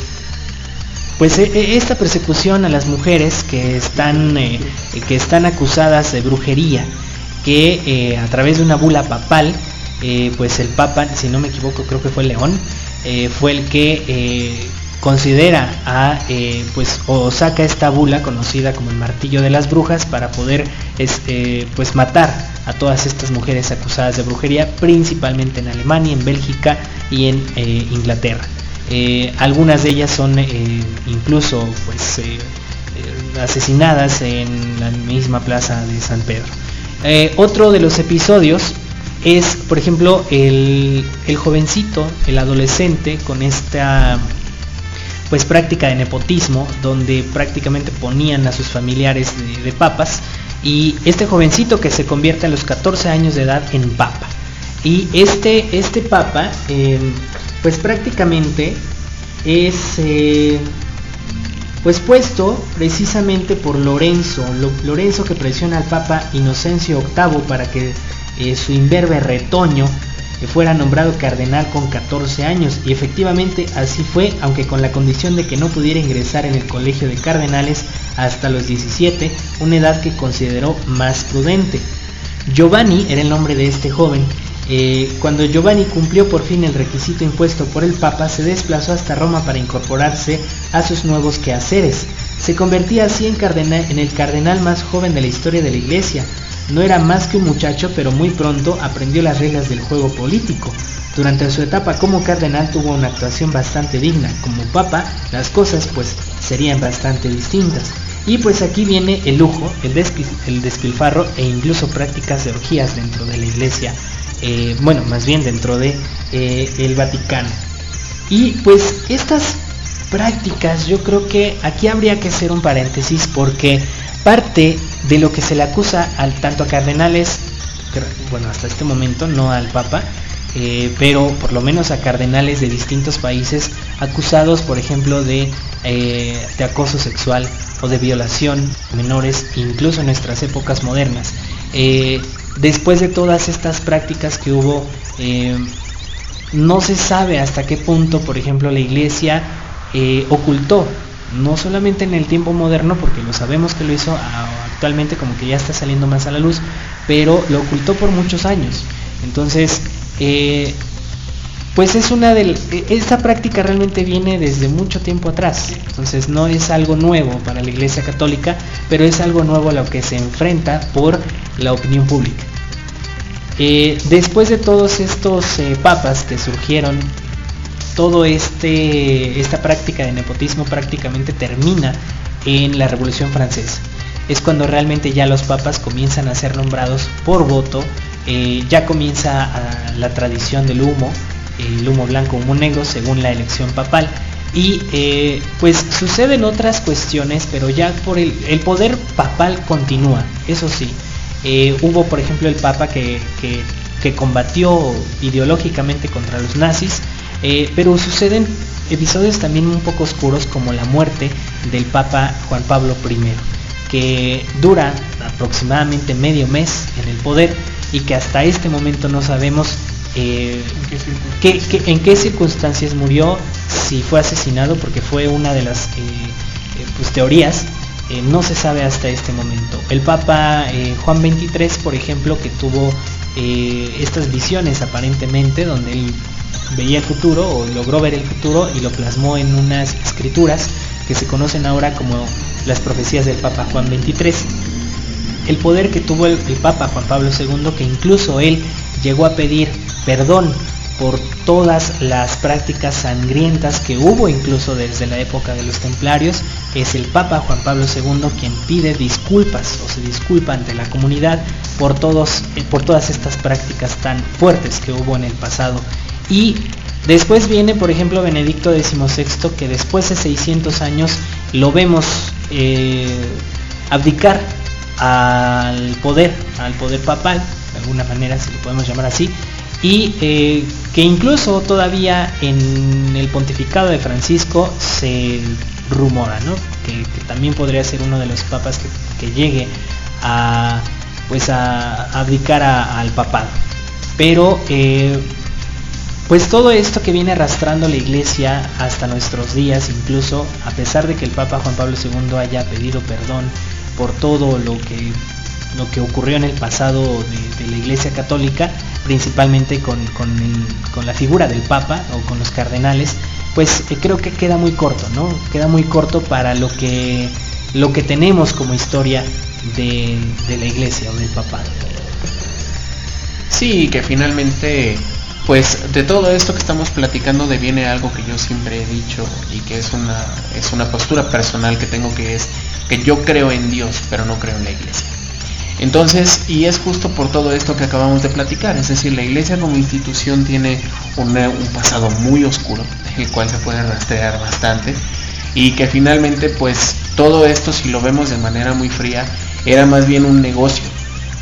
pues e, e, esta persecución a las mujeres que están, eh, que están acusadas de brujería, que eh, a través de una bula papal, eh, pues el Papa, si no me equivoco, creo que fue León, fue el que considera a, pues, o saca esta bula conocida como el martillo de las brujas para poder, este, pues, matar a todas estas mujeres acusadas de brujería, principalmente en Alemania, en Bélgica y en Inglaterra. Eh, algunas de ellas son eh, incluso pues, eh, asesinadas en la misma plaza de San Pedro. otro de los episodios es, por ejemplo, el, jovencito, el adolescente, con esta pues práctica de nepotismo, donde prácticamente ponían a sus familiares de, papas, y este jovencito que se convierte a los 14 años de edad en papa. Y este, este papa pues prácticamente es eh, pues puesto precisamente por Lorenzo, Lorenzo que presiona al Papa Inocencio VIII para que eh, su imberbe retoño eh, fuera nombrado cardenal con 14 años y efectivamente así fue, aunque con la condición de que no pudiera ingresar en el colegio de cardenales hasta los 17, una edad que consideró más prudente. Giovanni era el nombre de este joven eh, cuando Giovanni cumplió por fin el requisito impuesto por el Papa, se desplazó hasta Roma para incorporarse a sus nuevos quehaceres. Se convertía así en, en el cardenal más joven de la historia de la Iglesia. No era más que un muchacho, pero muy pronto aprendió las reglas del juego político. Durante su etapa como cardenal tuvo una actuación bastante digna. Como papa, las cosas pues serían bastante distintas. Y pues aquí viene el lujo, el, despilfarro e incluso prácticas de orgías dentro de la iglesia eh, bueno, más bien dentro de eh, el Vaticano. Y pues estas prácticas, yo creo que aquí habría que hacer un paréntesis porque parte de lo que se le acusa al tanto a cardenales, bueno, hasta este momento no al Papa, eh, pero por lo menos a cardenales de distintos países acusados, por ejemplo, de, de acoso sexual o de violación menores, incluso en nuestras épocas modernas después de todas estas prácticas que hubo, eh, no se sabe hasta qué punto, por ejemplo, la iglesia eh, ocultó, no solamente en el tiempo moderno, porque lo sabemos que lo hizo actualmente como que ya está saliendo más a la luz, pero lo ocultó por muchos años. Entonces, eh, pues es una de esta práctica realmente viene desde mucho tiempo atrás. Entonces no es algo nuevo para la iglesia católica pero es algo nuevo a lo que se enfrenta por la opinión pública. Eh, después de todos estos eh, papas que surgieron todo este esta práctica de nepotismo prácticamente termina en la revolución francesa. Es cuando realmente ya los papas comienzan a ser nombrados por voto eh, ya comienza la tradición del humo el humo blanco, humo negro, según la elección papal. Y eh, pues suceden otras cuestiones, pero ya por el, poder papal continúa, eso sí. Eh, hubo, por ejemplo, el papa que, combatió ideológicamente contra los nazis, eh, pero suceden episodios también un poco oscuros como la muerte del papa Juan Pablo I, que dura aproximadamente medio mes en el poder y que hasta este momento no sabemos eh, ¿En, qué, circunstancias murió, si fue asesinado, porque fue una de las eh, pues, teorías, no se sabe hasta este momento. El Papa Juan XXIII, por ejemplo, que tuvo estas visiones aparentemente, donde él veía el futuro o logró ver el futuro y lo plasmó en unas escrituras que se conocen ahora como las profecías del Papa Juan XXIII. El poder que tuvo el, Papa Juan Pablo II, que incluso él llegó a pedir perdón por todas las prácticas sangrientas que hubo incluso desde la época de los templarios, es el Papa Juan Pablo II quien pide disculpas o se disculpa ante la comunidad por, todos, eh, por todas estas prácticas tan fuertes que hubo en el pasado. Y después viene, por ejemplo, Benedicto XVI, que después de 600 años lo vemos eh, abdicar al poder, al poder papal, alguna manera, si lo podemos llamar así, y eh, que incluso todavía en el pontificado de Francisco se rumora, ¿no? que, también podría ser uno de los papas que, llegue a pues a abdicar al papado. Pero eh, pues todo esto que viene arrastrando la iglesia hasta nuestros días, incluso a pesar de que el Papa Juan Pablo II haya pedido perdón por todo lo que, lo que ocurrió en el pasado de, la iglesia católica, principalmente con, la figura del Papa o con los cardenales, pues eh, creo que queda muy corto, ¿no? Queda muy corto para lo que, lo que tenemos como historia de, de la iglesia o del papado. Sí, que finalmente pues de todo esto que estamos platicando deviene algo que yo siempre he dicho y que es una, es una postura personal que tengo que es que yo creo en Dios, pero no creo en la iglesia. Entonces, y es justo por todo esto que acabamos de platicar, es decir, la iglesia como institución tiene un, un pasado muy oscuro, el cual se puede rastrear bastante, y que finalmente pues todo esto, si lo vemos de manera muy fría, era más bien un negocio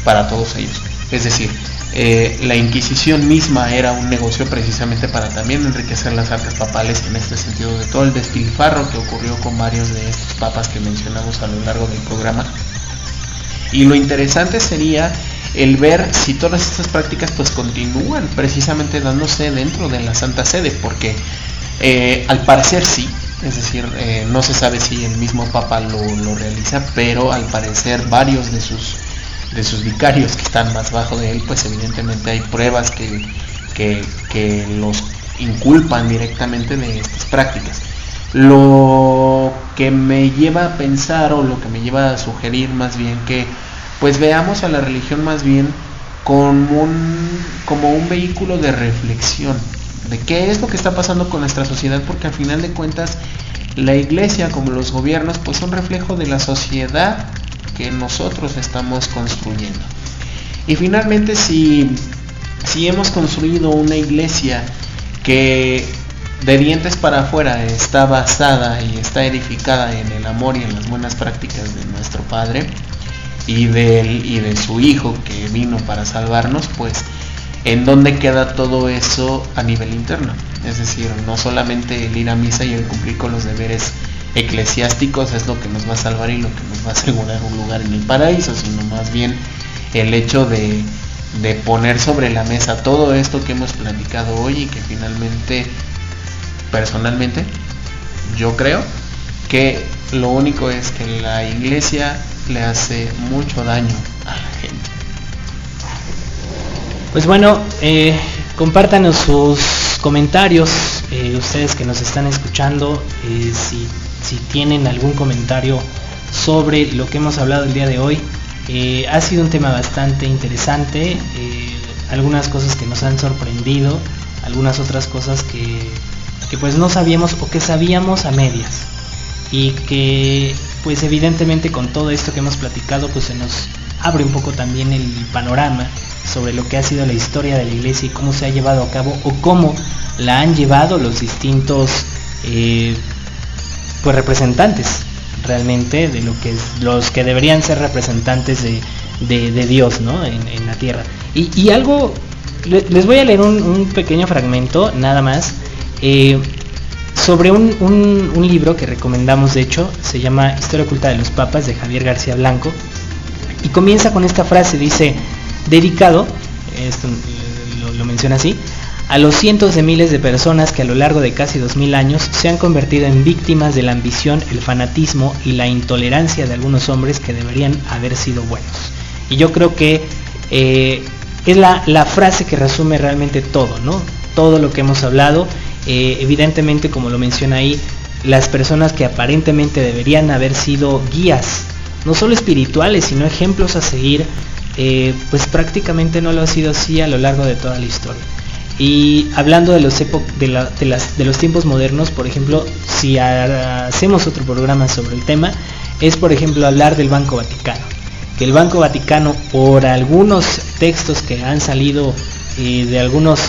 para todos ellos. Es decir, eh, la Inquisición misma era un negocio precisamente para también enriquecer las arcas papales en este sentido de todo el despilfarro que ocurrió con varios de estos papas que mencionamos a lo largo del programa. Y lo interesante sería el ver si todas estas prácticas pues continúan precisamente dándose dentro de la Santa Sede, porque eh, al parecer sí, es decir, eh, no se sabe si el mismo Papa lo realiza, pero al parecer varios de sus de sus vicarios que están más bajo de él, pues evidentemente hay pruebas que, que, los inculpan directamente de estas prácticas. Lo que me lleva a pensar o lo que me lleva a sugerir más bien que pues veamos a la religión más bien como un, como un vehículo de reflexión de qué es lo que está pasando con nuestra sociedad porque al final de cuentas la iglesia como los gobiernos pues son reflejo de la sociedad que nosotros estamos construyendo. Y finalmente, si, si hemos construido una iglesia que de dientes para afuera está basada y está edificada en el amor y en las buenas prácticas de nuestro Padre y de, y de su Hijo que vino para salvarnos, pues en dónde queda todo eso a nivel interno. Es decir, no solamente el ir a misa y el cumplir con los deberes eclesiásticos es lo que nos va a salvar y lo que nos va a asegurar un lugar en el paraíso, sino más bien el hecho de, poner sobre la mesa todo esto que hemos platicado hoy y que finalmente, personalmente, yo creo que lo único es que la iglesia le hace mucho daño a la gente. Pues bueno, eh, compártanos sus comentarios, eh, ustedes que nos están escuchando, eh, si si tienen algún comentario sobre lo que hemos hablado el día de hoy. Eh, ha sido un tema bastante interesante, algunas cosas que nos han sorprendido, algunas otras cosas que, que pues no sabíamos o que sabíamos a medias y que pues evidentemente con todo esto que hemos platicado pues se nos abre un poco también el panorama sobre lo que ha sido la historia de la iglesia y cómo se ha llevado a cabo o cómo la han llevado los distintos eh, pues representantes realmente de lo que es, los que deberían ser representantes de, Dios ¿no? en, la tierra. Y, algo, les voy a leer un, pequeño fragmento nada más eh, sobre un, un, libro que recomendamos de hecho, se llama Historia oculta de los papas de Javier García Blanco y comienza con esta frase, dice, dedicado esto lo, menciona así, a los cientos de miles de personas que a lo largo de casi 2000 años se han convertido en víctimas de la ambición, el fanatismo y la intolerancia de algunos hombres que deberían haber sido buenos. Y yo creo que eh, es la, la, frase que resume realmente todo, ¿no? Todo lo que hemos hablado. Eh, evidentemente, como lo menciona ahí, las personas que aparentemente deberían haber sido guías, no solo espirituales, sino ejemplos a seguir, eh, pues prácticamente no lo ha sido así a lo largo de toda la historia. Y hablando de los, de, de, las, de los tiempos modernos, por ejemplo, si hacemos otro programa sobre el tema, es por ejemplo hablar del Banco Vaticano. Que el Banco Vaticano, por algunos textos que han salido eh, de algunos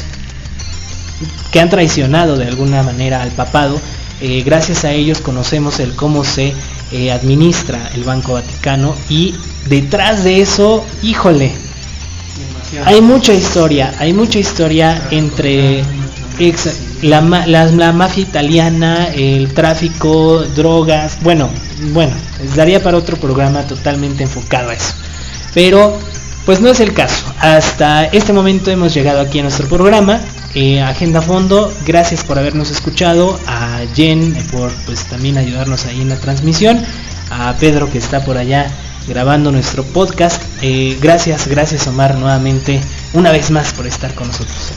que han traicionado de alguna manera al papado, eh, gracias a ellos conocemos el cómo se eh, administra el Banco Vaticano y detrás de eso, híjole, hay mucha historia, hay mucha historia entre la, la, la, mafia italiana, el tráfico, drogas, bueno, bueno, daría para otro programa totalmente enfocado a eso. Pero, pues no es el caso. Hasta este momento hemos llegado aquí a nuestro programa. Eh, Agenda Fondo, gracias por habernos escuchado, a Jen por pues también ayudarnos ahí en la transmisión, a Pedro que está por allá grabando nuestro podcast. Eh, gracias, gracias Omar nuevamente, una vez más por estar con nosotros.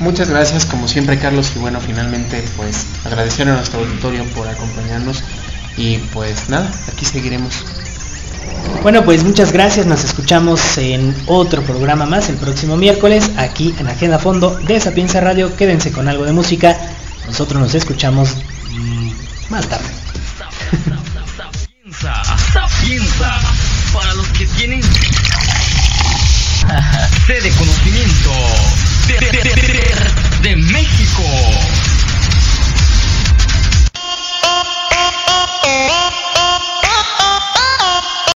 Muchas gracias como siempre Carlos y bueno finalmente pues agradecer a nuestro auditorio por acompañarnos y pues nada, aquí seguiremos. Bueno, pues muchas gracias. Nos escuchamos en otro programa más el próximo miércoles aquí en Agenda Fondo de Sapienza Radio. Quédense con algo de música. Nosotros nos escuchamos mm, más tarde. Para los que tienen sede de conocimiento de México.